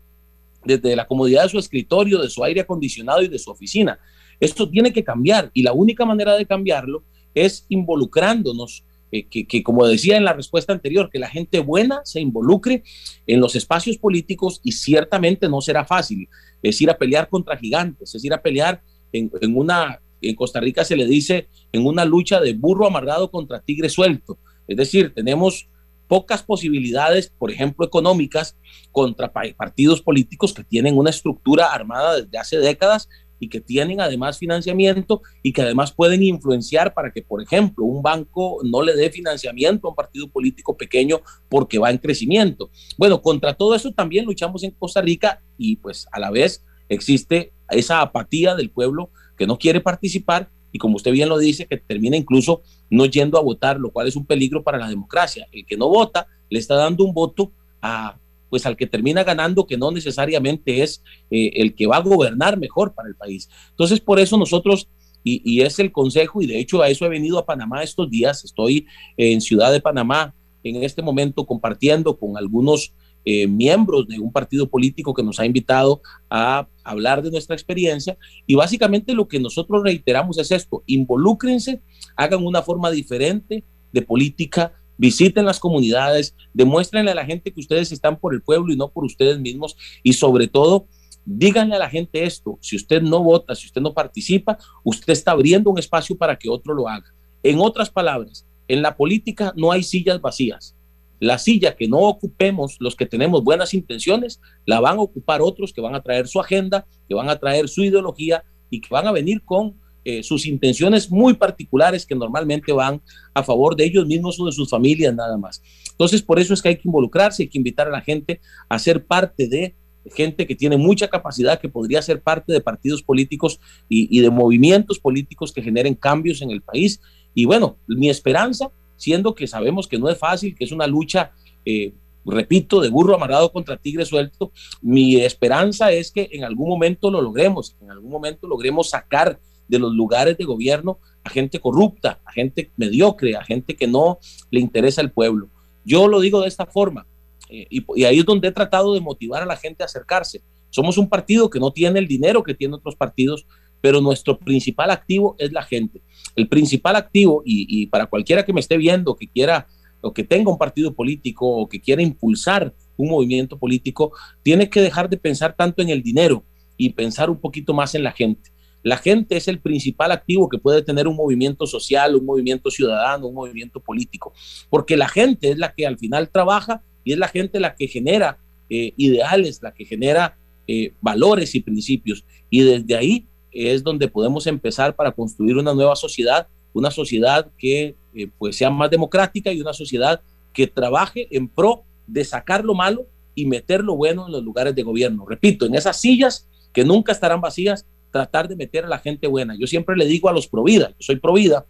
desde la comodidad de su escritorio, de su aire acondicionado y de su oficina. Esto tiene que cambiar y la única manera de cambiarlo es involucrándonos, eh, que, como decía en la respuesta anterior, que la gente buena se involucre en los espacios políticos y ciertamente no será fácil. Es ir a pelear contra gigantes, es ir a pelear en, en una en Costa Rica se le dice en una lucha de burro amarrado contra tigre suelto. Es decir, tenemos pocas posibilidades, por ejemplo, económicas, contra partidos políticos que tienen una estructura armada desde hace décadas y que tienen además financiamiento y que además pueden influenciar para que, por ejemplo, un banco no le dé financiamiento a un partido político pequeño porque va en crecimiento. Bueno, contra todo eso también luchamos en Costa Rica y pues a la vez existe esa apatía del pueblo que no quiere participar y como usted bien lo dice, que termina incluso no yendo a votar, lo cual es un peligro para la democracia. El que no vota le está dando un voto a pues al que termina ganando, que no necesariamente es eh, el que va a gobernar mejor para el país. Entonces, por eso nosotros, y, es el consejo, y de hecho a eso he venido a Panamá estos días, estoy en Ciudad de Panamá en este momento compartiendo con algunos eh, miembros de un partido político que nos ha invitado a hablar de nuestra experiencia. Y básicamente lo que nosotros reiteramos es esto, involúcrense, hagan una forma diferente de política, visiten las comunidades, demuéstrenle a la gente que ustedes están por el pueblo y no por ustedes mismos y sobre todo díganle a la gente esto, si usted no vota, si usted no participa, usted está abriendo un espacio para que otro lo haga. En otras palabras, en la política no hay sillas vacías. La silla que no ocupemos los que tenemos buenas intenciones, la van a ocupar otros que van a traer su agenda, que van a traer su ideología y que van a venir con eh, sus intenciones muy particulares que normalmente van a favor de ellos mismos o de sus familias nada más. Entonces, por eso es que hay que involucrarse, hay que invitar a la gente a ser parte de gente que tiene mucha capacidad, que podría ser parte de partidos políticos y, de movimientos políticos que generen cambios en el país. Y bueno, mi esperanza, siendo que sabemos que no es fácil, que es una lucha, eh, repito, de burro amarrado contra tigre suelto, mi esperanza es que en algún momento lo logremos, en algún momento logremos sacar de los lugares de gobierno a gente corrupta, a gente mediocre, a gente que no le interesa el pueblo. Yo lo digo de esta forma, eh, y, ahí es donde he tratado de motivar a la gente a acercarse. Somos un partido que no tiene el dinero que tienen otros partidos, pero nuestro principal activo es la gente. El principal activo, y, y para cualquiera que me esté viendo, que quiera o que tenga un partido político o que quiera impulsar un movimiento político, tiene que dejar de pensar tanto en el dinero y pensar un poquito más en la gente. La gente es el principal activo que puede tener un movimiento social, un movimiento ciudadano, un movimiento político, porque la gente es la que al final trabaja y es la gente la que genera eh, ideales, la que genera eh, valores y principios. Y desde ahí es donde podemos empezar para construir una nueva sociedad, una sociedad que eh, pues sea más democrática y una sociedad que trabaje en pro de sacar lo malo y meter lo bueno en los lugares de gobierno. Repito, en esas sillas que nunca estarán vacías, tratar de meter a la gente buena. Yo siempre le digo a los provida, yo soy provida,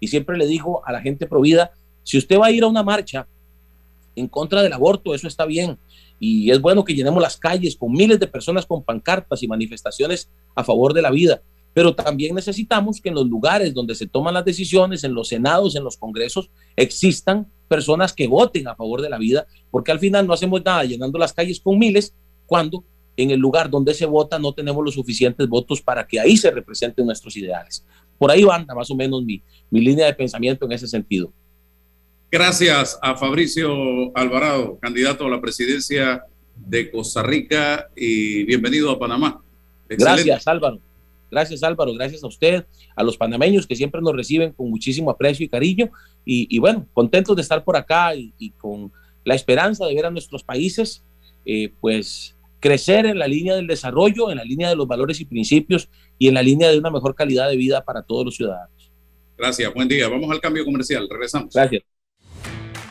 y siempre le digo a la gente provida, si usted va a ir a una marcha en contra del aborto, eso está bien. Y es bueno que llenemos las calles con miles de personas con pancartas y manifestaciones a favor de la vida. Pero también necesitamos que en los lugares donde se toman las decisiones, en los senados, en los congresos, existan personas que voten a favor de la vida, porque al final no hacemos nada llenando las calles con miles cuando en el lugar donde se vota no tenemos los suficientes votos para que ahí se representen nuestros ideales. Por ahí va más o menos mi, mi línea de pensamiento en ese sentido. Gracias a Fabricio Alvarado, candidato a la presidencia de Costa Rica y bienvenido a Panamá. Gracias Álvaro. Gracias Álvaro, gracias a usted, a los panameños que siempre nos reciben con muchísimo aprecio y cariño. Y, bueno, contentos de estar por acá y, con la esperanza de ver a nuestros países, eh, pues crecer en la línea del desarrollo, en la línea de los valores y principios y en la línea de una mejor calidad de vida para todos los ciudadanos. Gracias, buen día. Vamos al cambio comercial, regresamos. Gracias.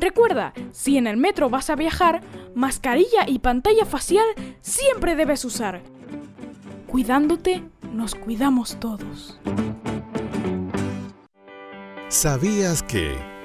Recuerda, si en el metro vas a viajar, mascarilla y pantalla facial siempre debes usar. Cuidándote, nos cuidamos todos. ¿Sabías que...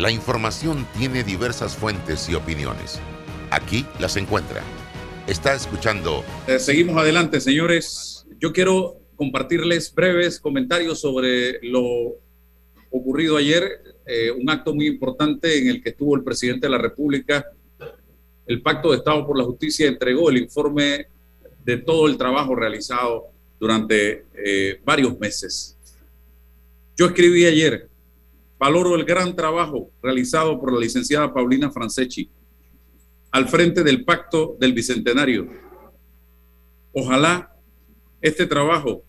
La información tiene diversas fuentes y opiniones. Aquí las encuentra. Está escuchando. Eh, seguimos adelante, señores. Yo quiero compartirles breves comentarios sobre lo ocurrido ayer, eh, un acto muy importante en el que estuvo el presidente de la República. El Pacto de Estado por la Justicia entregó el informe de todo el trabajo realizado durante eh, varios meses. Yo escribí ayer, valoro el gran trabajo realizado por la licenciada Paulina Franceschi al frente del Pacto del Bicentenario. Ojalá este trabajo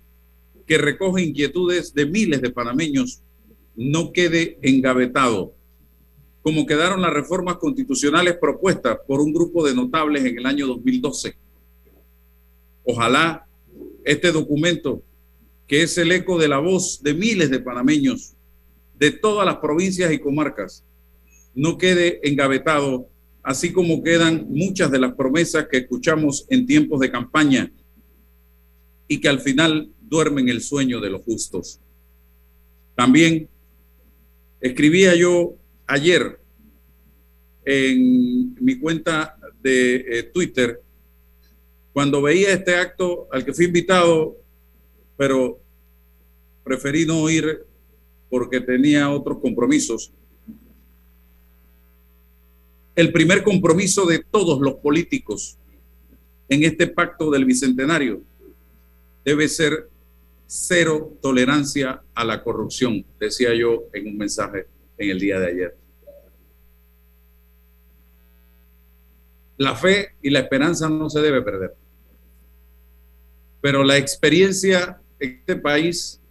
que recoge inquietudes de miles de panameños no quede engavetado, como quedaron las reformas constitucionales propuestas por un grupo de notables en el año 2012. Ojalá este documento, que es el eco de la voz de miles de panameños de todas las provincias y comarcas, no quede engavetado, así como quedan muchas de las promesas que escuchamos en tiempos de campaña y que al final duermen el sueño de los justos. También escribía yo ayer en mi cuenta de eh, Twitter, cuando veía este acto al que fui invitado, pero preferí no ir porque tenía otros compromisos. El primer compromiso de todos los políticos en este pacto del Bicentenario debe ser cero tolerancia a la corrupción, decía yo en un mensaje en el día de ayer. La fe y la esperanza no se debe perder. Pero la experiencia en este país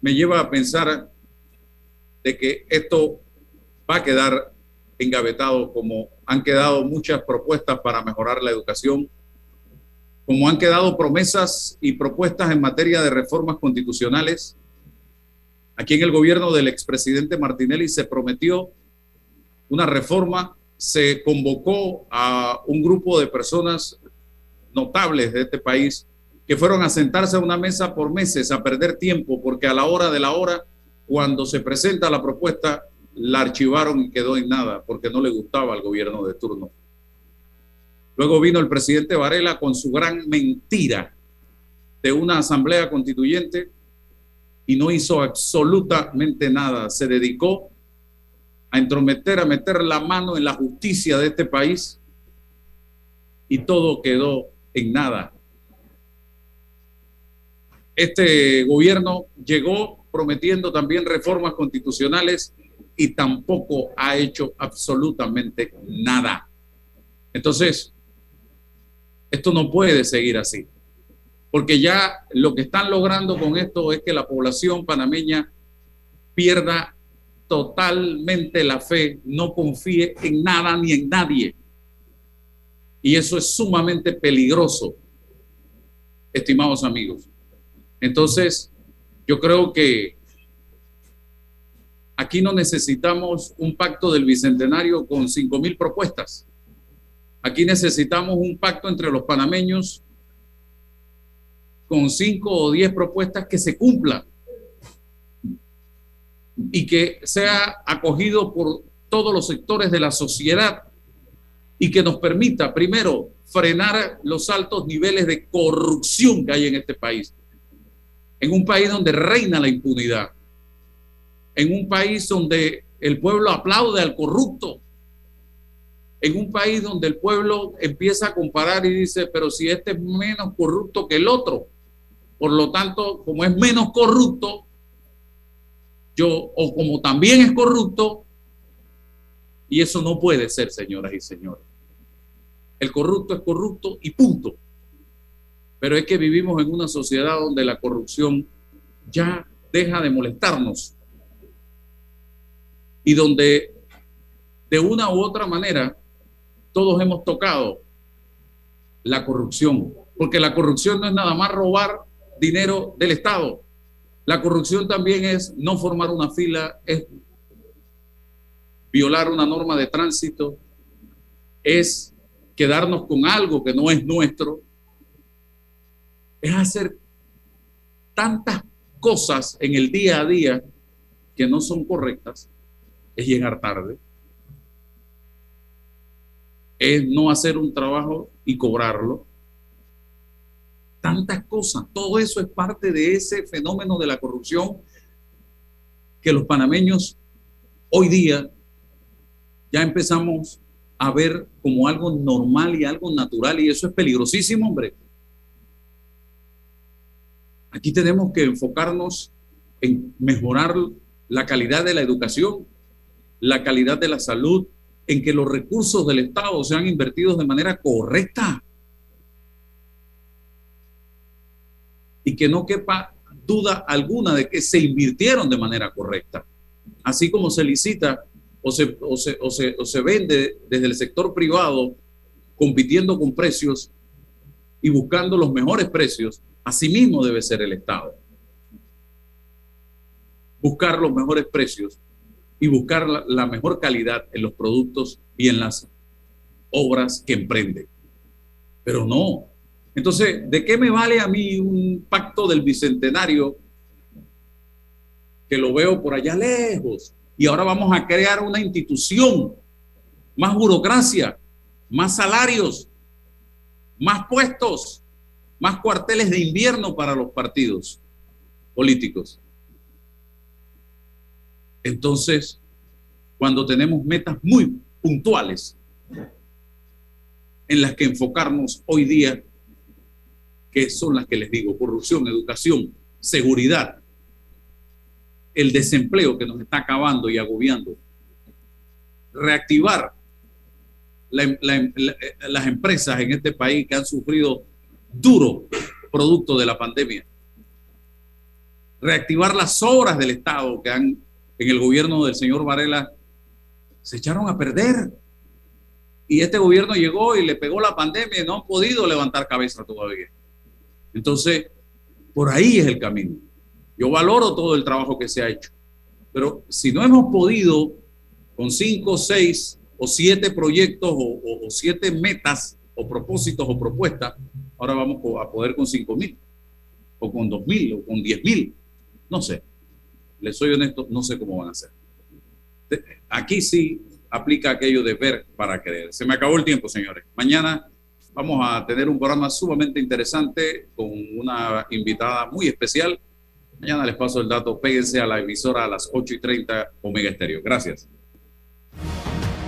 me lleva a pensar de que esto va a quedar engavetado como han quedado muchas propuestas para mejorar la educación, como han quedado promesas y propuestas en materia de reformas constitucionales. Aquí en el gobierno del expresidente Martinelli se prometió una reforma, se convocó a un grupo de personas notables de este país que fueron a sentarse a una mesa por meses a perder tiempo porque a la hora de la hora cuando se presenta la propuesta, la archivaron y quedó en nada porque no le gustaba al gobierno de turno. Luego vino el presidente Varela con su gran mentira de una asamblea constituyente y no hizo absolutamente nada. Se dedicó a entrometer, a meter la mano en la justicia de este país y todo quedó en nada. Este gobierno llegó prometiendo también reformas constitucionales y tampoco ha hecho absolutamente nada. Entonces, esto no puede seguir así, porque ya lo que están logrando con esto es que la población panameña pierda totalmente la fe, no confíe en nada ni en nadie. Y eso es sumamente peligroso, estimados amigos. Entonces, Yo creo que aquí no necesitamos un pacto del Bicentenario con cinco mil propuestas. Aquí necesitamos un pacto entre los panameños con cinco o diez propuestas que se cumplan y que sea acogido por todos los sectores de la sociedad y que nos permita, primero, frenar los altos niveles de corrupción que hay en este país. En un país donde reina la impunidad. En un país donde el pueblo aplaude al corrupto. En un país donde el pueblo empieza a comparar y dice, pero si este es menos corrupto que el otro. Por lo tanto, como es menos corrupto, yo, o como también es corrupto, y eso no puede ser, señoras y señores. El corrupto es corrupto y punto. Pero es que vivimos en una sociedad donde la corrupción ya deja de molestarnos y donde de una u otra manera todos hemos tocado la corrupción, porque la corrupción no es nada más robar dinero del Estado. La corrupción también es no formar una fila, es violar una norma de tránsito, es quedarnos con algo que no es nuestro, es hacer tantas cosas en el día a día que no son correctas, es llegar tarde, es no hacer un trabajo y cobrarlo. Tantas cosas, todo eso es parte de ese fenómeno de la corrupción que los panameños hoy día ya empezamos a ver como algo normal y algo natural y eso es peligrosísimo, hombre. Aquí tenemos que enfocarnos en mejorar la calidad de la educación, la calidad de la salud, en que los recursos del Estado sean invertidos de manera correcta. Y que no quepa duda alguna de que se invirtieron de manera correcta. Así como se licita o se, o se, vende desde el sector privado compitiendo con precios y buscando los mejores precios, asimismo debe ser el Estado. Buscar los mejores precios y buscar la, la, mejor calidad en los productos y en las obras que emprende. Pero no. Entonces, ¿de qué me vale a mí un pacto del bicentenario que lo veo por allá lejos? Y ahora vamos a crear una institución, más burocracia, más salarios, más puestos, más cuarteles de invierno para los partidos políticos. Entonces, cuando tenemos metas muy puntuales en las que enfocarnos hoy día, que son las que les digo, corrupción, educación, seguridad, el desempleo que nos está acabando y agobiando, reactivar la, la, la, las empresas en este país que han sufrido duro producto de la pandemia, reactivar las obras del Estado que han en el gobierno del señor Varela se echaron a perder. Y este gobierno llegó y le pegó la pandemia y no han podido levantar cabeza todavía. Entonces, por ahí es el camino. Yo valoro todo el trabajo que se ha hecho. Pero si no hemos podido con cinco, seis o siete proyectos o, siete metas o propósitos o propuestas, ahora vamos a poder con cinco mil o con dos mil o con diez mil. No sé les soy honesto, no sé cómo van a hacer. Aquí sí aplica aquello de ver para creer. Se me acabó el tiempo, señores. Mañana vamos a tener un programa sumamente interesante con una invitada muy especial. Mañana les paso el dato. Péguense a la emisora a las 8 y 30 Omega Estéreo. Gracias.